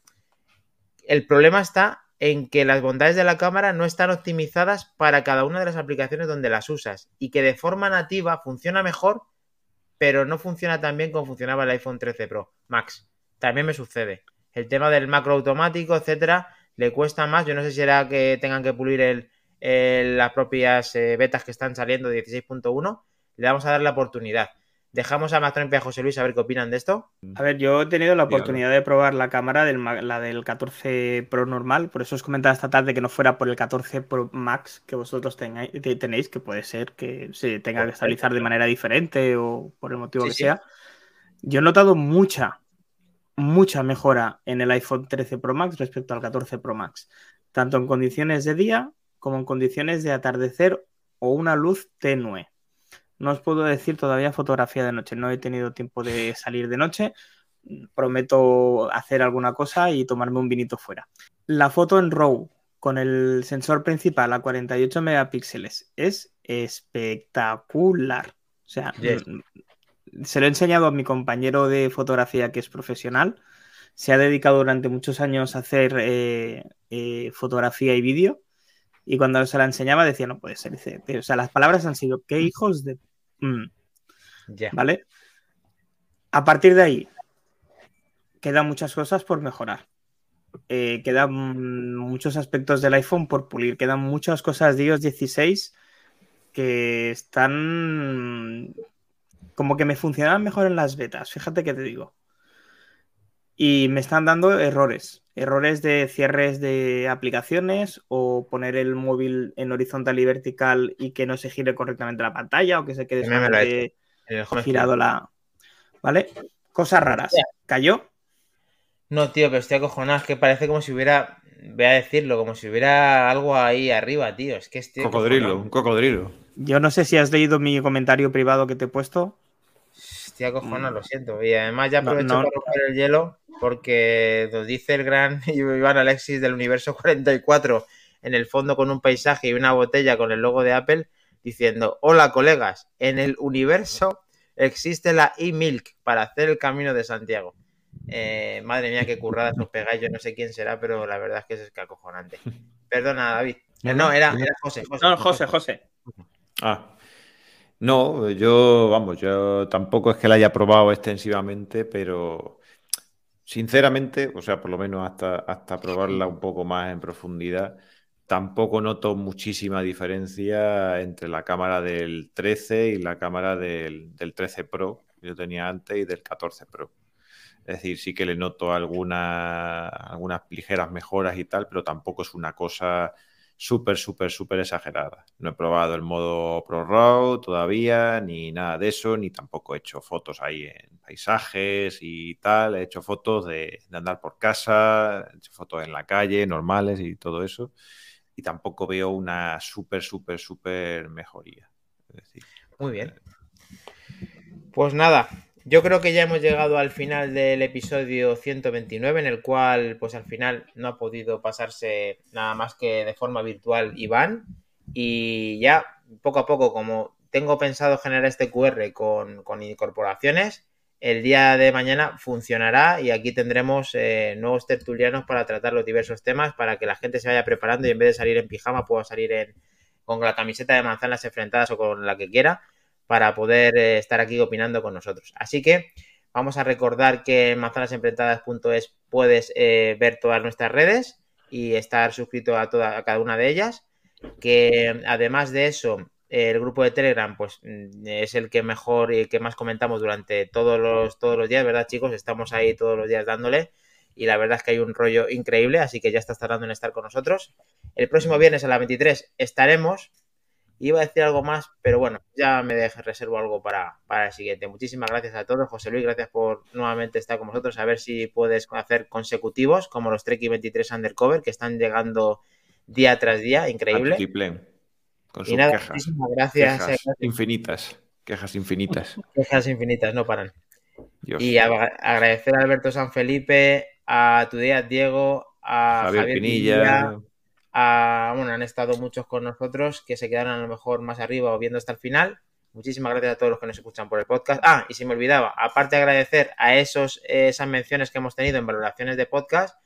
el problema está en que las bondades de la cámara no están optimizadas para cada una de las aplicaciones donde las usas y que de forma nativa funciona mejor, pero no funciona tan bien como funcionaba el iPhone 13 Pro Max. También me sucede. El tema del macro automático, etcétera, le cuesta más. Yo no sé si será que tengan que pulir el, las propias eh, betas que están saliendo de 16.1. Le vamos a dar la oportunidad. Dejamos a Mastromp y a José Luis a ver qué opinan de esto. A ver, yo he tenido la oportunidad de probar la cámara del, la del 14 Pro normal, por eso os comentaba esta tarde que no fuera por el 14 Pro Max que vosotros tengáis- tenéis, que puede ser que se tenga que estabilizar de manera diferente o por el motivo Sí, que sí. sea. Yo he notado mucha, mucha mejora en el iPhone 13 Pro Max respecto al 14 Pro Max, tanto en condiciones de día como en condiciones de atardecer o una luz tenue. No os puedo decir todavía fotografía de noche, no he tenido tiempo de salir de noche. Prometo hacer alguna cosa y tomarme un vinito fuera. La foto en RAW con el sensor principal a 48 megapíxeles es espectacular. O sea, Yes. se lo he enseñado a mi compañero de fotografía que es profesional. Se ha dedicado durante muchos años a hacer eh, eh, fotografía y vídeo. Y cuando se la enseñaba decía, no puede ser. Dice, o sea, las palabras han sido, qué hijos de... Mm. ¿Vale? A partir de ahí, quedan muchas cosas por mejorar. Eh, quedan muchos aspectos del iPhone por pulir. Quedan muchas cosas de iOS 16 que están como que me funcionaban mejor en las betas. Fíjate que te digo. Y me están dando errores. Errores de cierres de aplicaciones o poner el móvil en horizontal y vertical y que no se gire correctamente la pantalla o que se quede home girado la. ¿Vale? Cosas raras. ¿Cayó? No, tío, pero estoy acojonado. Es que parece como si hubiera. Voy a decirlo, como si hubiera algo ahí arriba, tío. Es que estoy. Cocodrilo, acojonado. un cocodrilo. Yo no sé si has leído mi comentario privado que te he puesto. Estoy acojonado, lo siento. Y además ya aprovecho no. para romper el hielo porque nos dice el gran Iván Alexis del universo 44 en el fondo con un paisaje y una botella con el logo de Apple diciendo, hola colegas, en el universo existe la e-milk para hacer el camino de Santiago. Eh, madre mía, qué curradas os pegáis, yo no sé quién será, pero la verdad es que es acojonante. Perdona, David. No, era, era José, José. No, José, José. Ah. No, yo, vamos, yo tampoco es que la haya probado extensivamente, pero sinceramente, o sea, por lo menos hasta, hasta probarla un poco más en profundidad, tampoco noto muchísima diferencia entre la cámara del 13 y la cámara del, del 13 Pro que yo tenía antes y del 14 Pro. Es decir, sí que le noto alguna- algunas ligeras mejoras y tal, pero tampoco es una cosa súper, súper, súper exagerada. No he probado el modo Pro RAW todavía, ni nada de eso, ni tampoco he hecho fotos ahí en paisajes y tal. He hecho fotos de, de andar por casa, he hecho fotos en la calle, normales y todo eso. Y tampoco veo una súper, súper, súper mejoría. Es decir, Muy bien. Pues nada, yo creo que ya hemos llegado al final del episodio 129, en el cual, pues al final no ha podido pasarse nada más que de forma virtual Iván. Y ya, poco a poco, como tengo pensado generar este QR con, incorporaciones, el día de mañana funcionará y aquí tendremos eh, nuevos tertulianos para tratar los diversos temas, para que la gente se vaya preparando y en vez de salir en pijama pueda salir en, con la camiseta de manzanas enfrentadas o con la que quiera para poder eh, estar aquí opinando con nosotros. Así que vamos a recordar que en manzanasenfrentadas.es puedes eh, ver todas nuestras redes y estar suscrito a, toda, cada una de ellas. Que además de eso, el grupo de Telegram pues mm, es el que mejor y que más comentamos durante todos los, todos los días, ¿verdad chicos? Estamos ahí todos los días dándole y la verdad es que hay un rollo increíble, así que ya estás tardando en estar con nosotros. El próximo viernes a las 23 estaremos. Iba a decir algo más, pero bueno, ya me dejo, reservo algo para, para el siguiente. Muchísimas gracias a todos. José Luis, gracias por nuevamente estar con nosotros. A ver si puedes hacer consecutivos, como los Trek 23 Undercover, que están llegando día tras día. Increíble. Con Y sus nada, quejas. muchísimas gracias. Quejas eh, gracias. infinitas. Quejas infinitas. Quejas infinitas, no paran. Dios. Y agra- agradecer a Alberto San Felipe, a tu día Diego, a Javier, Javier, Pinilla. Pinilla, a- bueno, han estado muchos con nosotros que se quedaron a lo mejor más arriba o viendo hasta el final. Muchísimas gracias a todos los que nos escuchan por el podcast. Ah, y se me olvidaba, aparte de agradecer a esos, esas menciones que hemos tenido en valoraciones de podcast,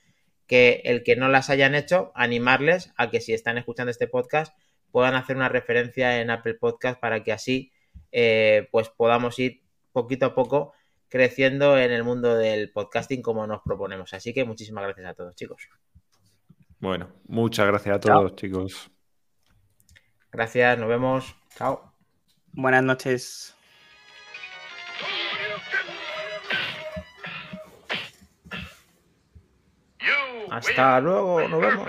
que el que no las hayan hecho, animarles a que si están escuchando este podcast puedan hacer una referencia en Apple Podcast para que así eh, pues podamos ir poquito a poco creciendo en el mundo del podcasting como nos proponemos. Así que muchísimas gracias a todos, chicos. Bueno, muchas gracias a todos, chicos. Gracias, nos vemos. Chao. Buenas noches. Hasta luego, nos vemos.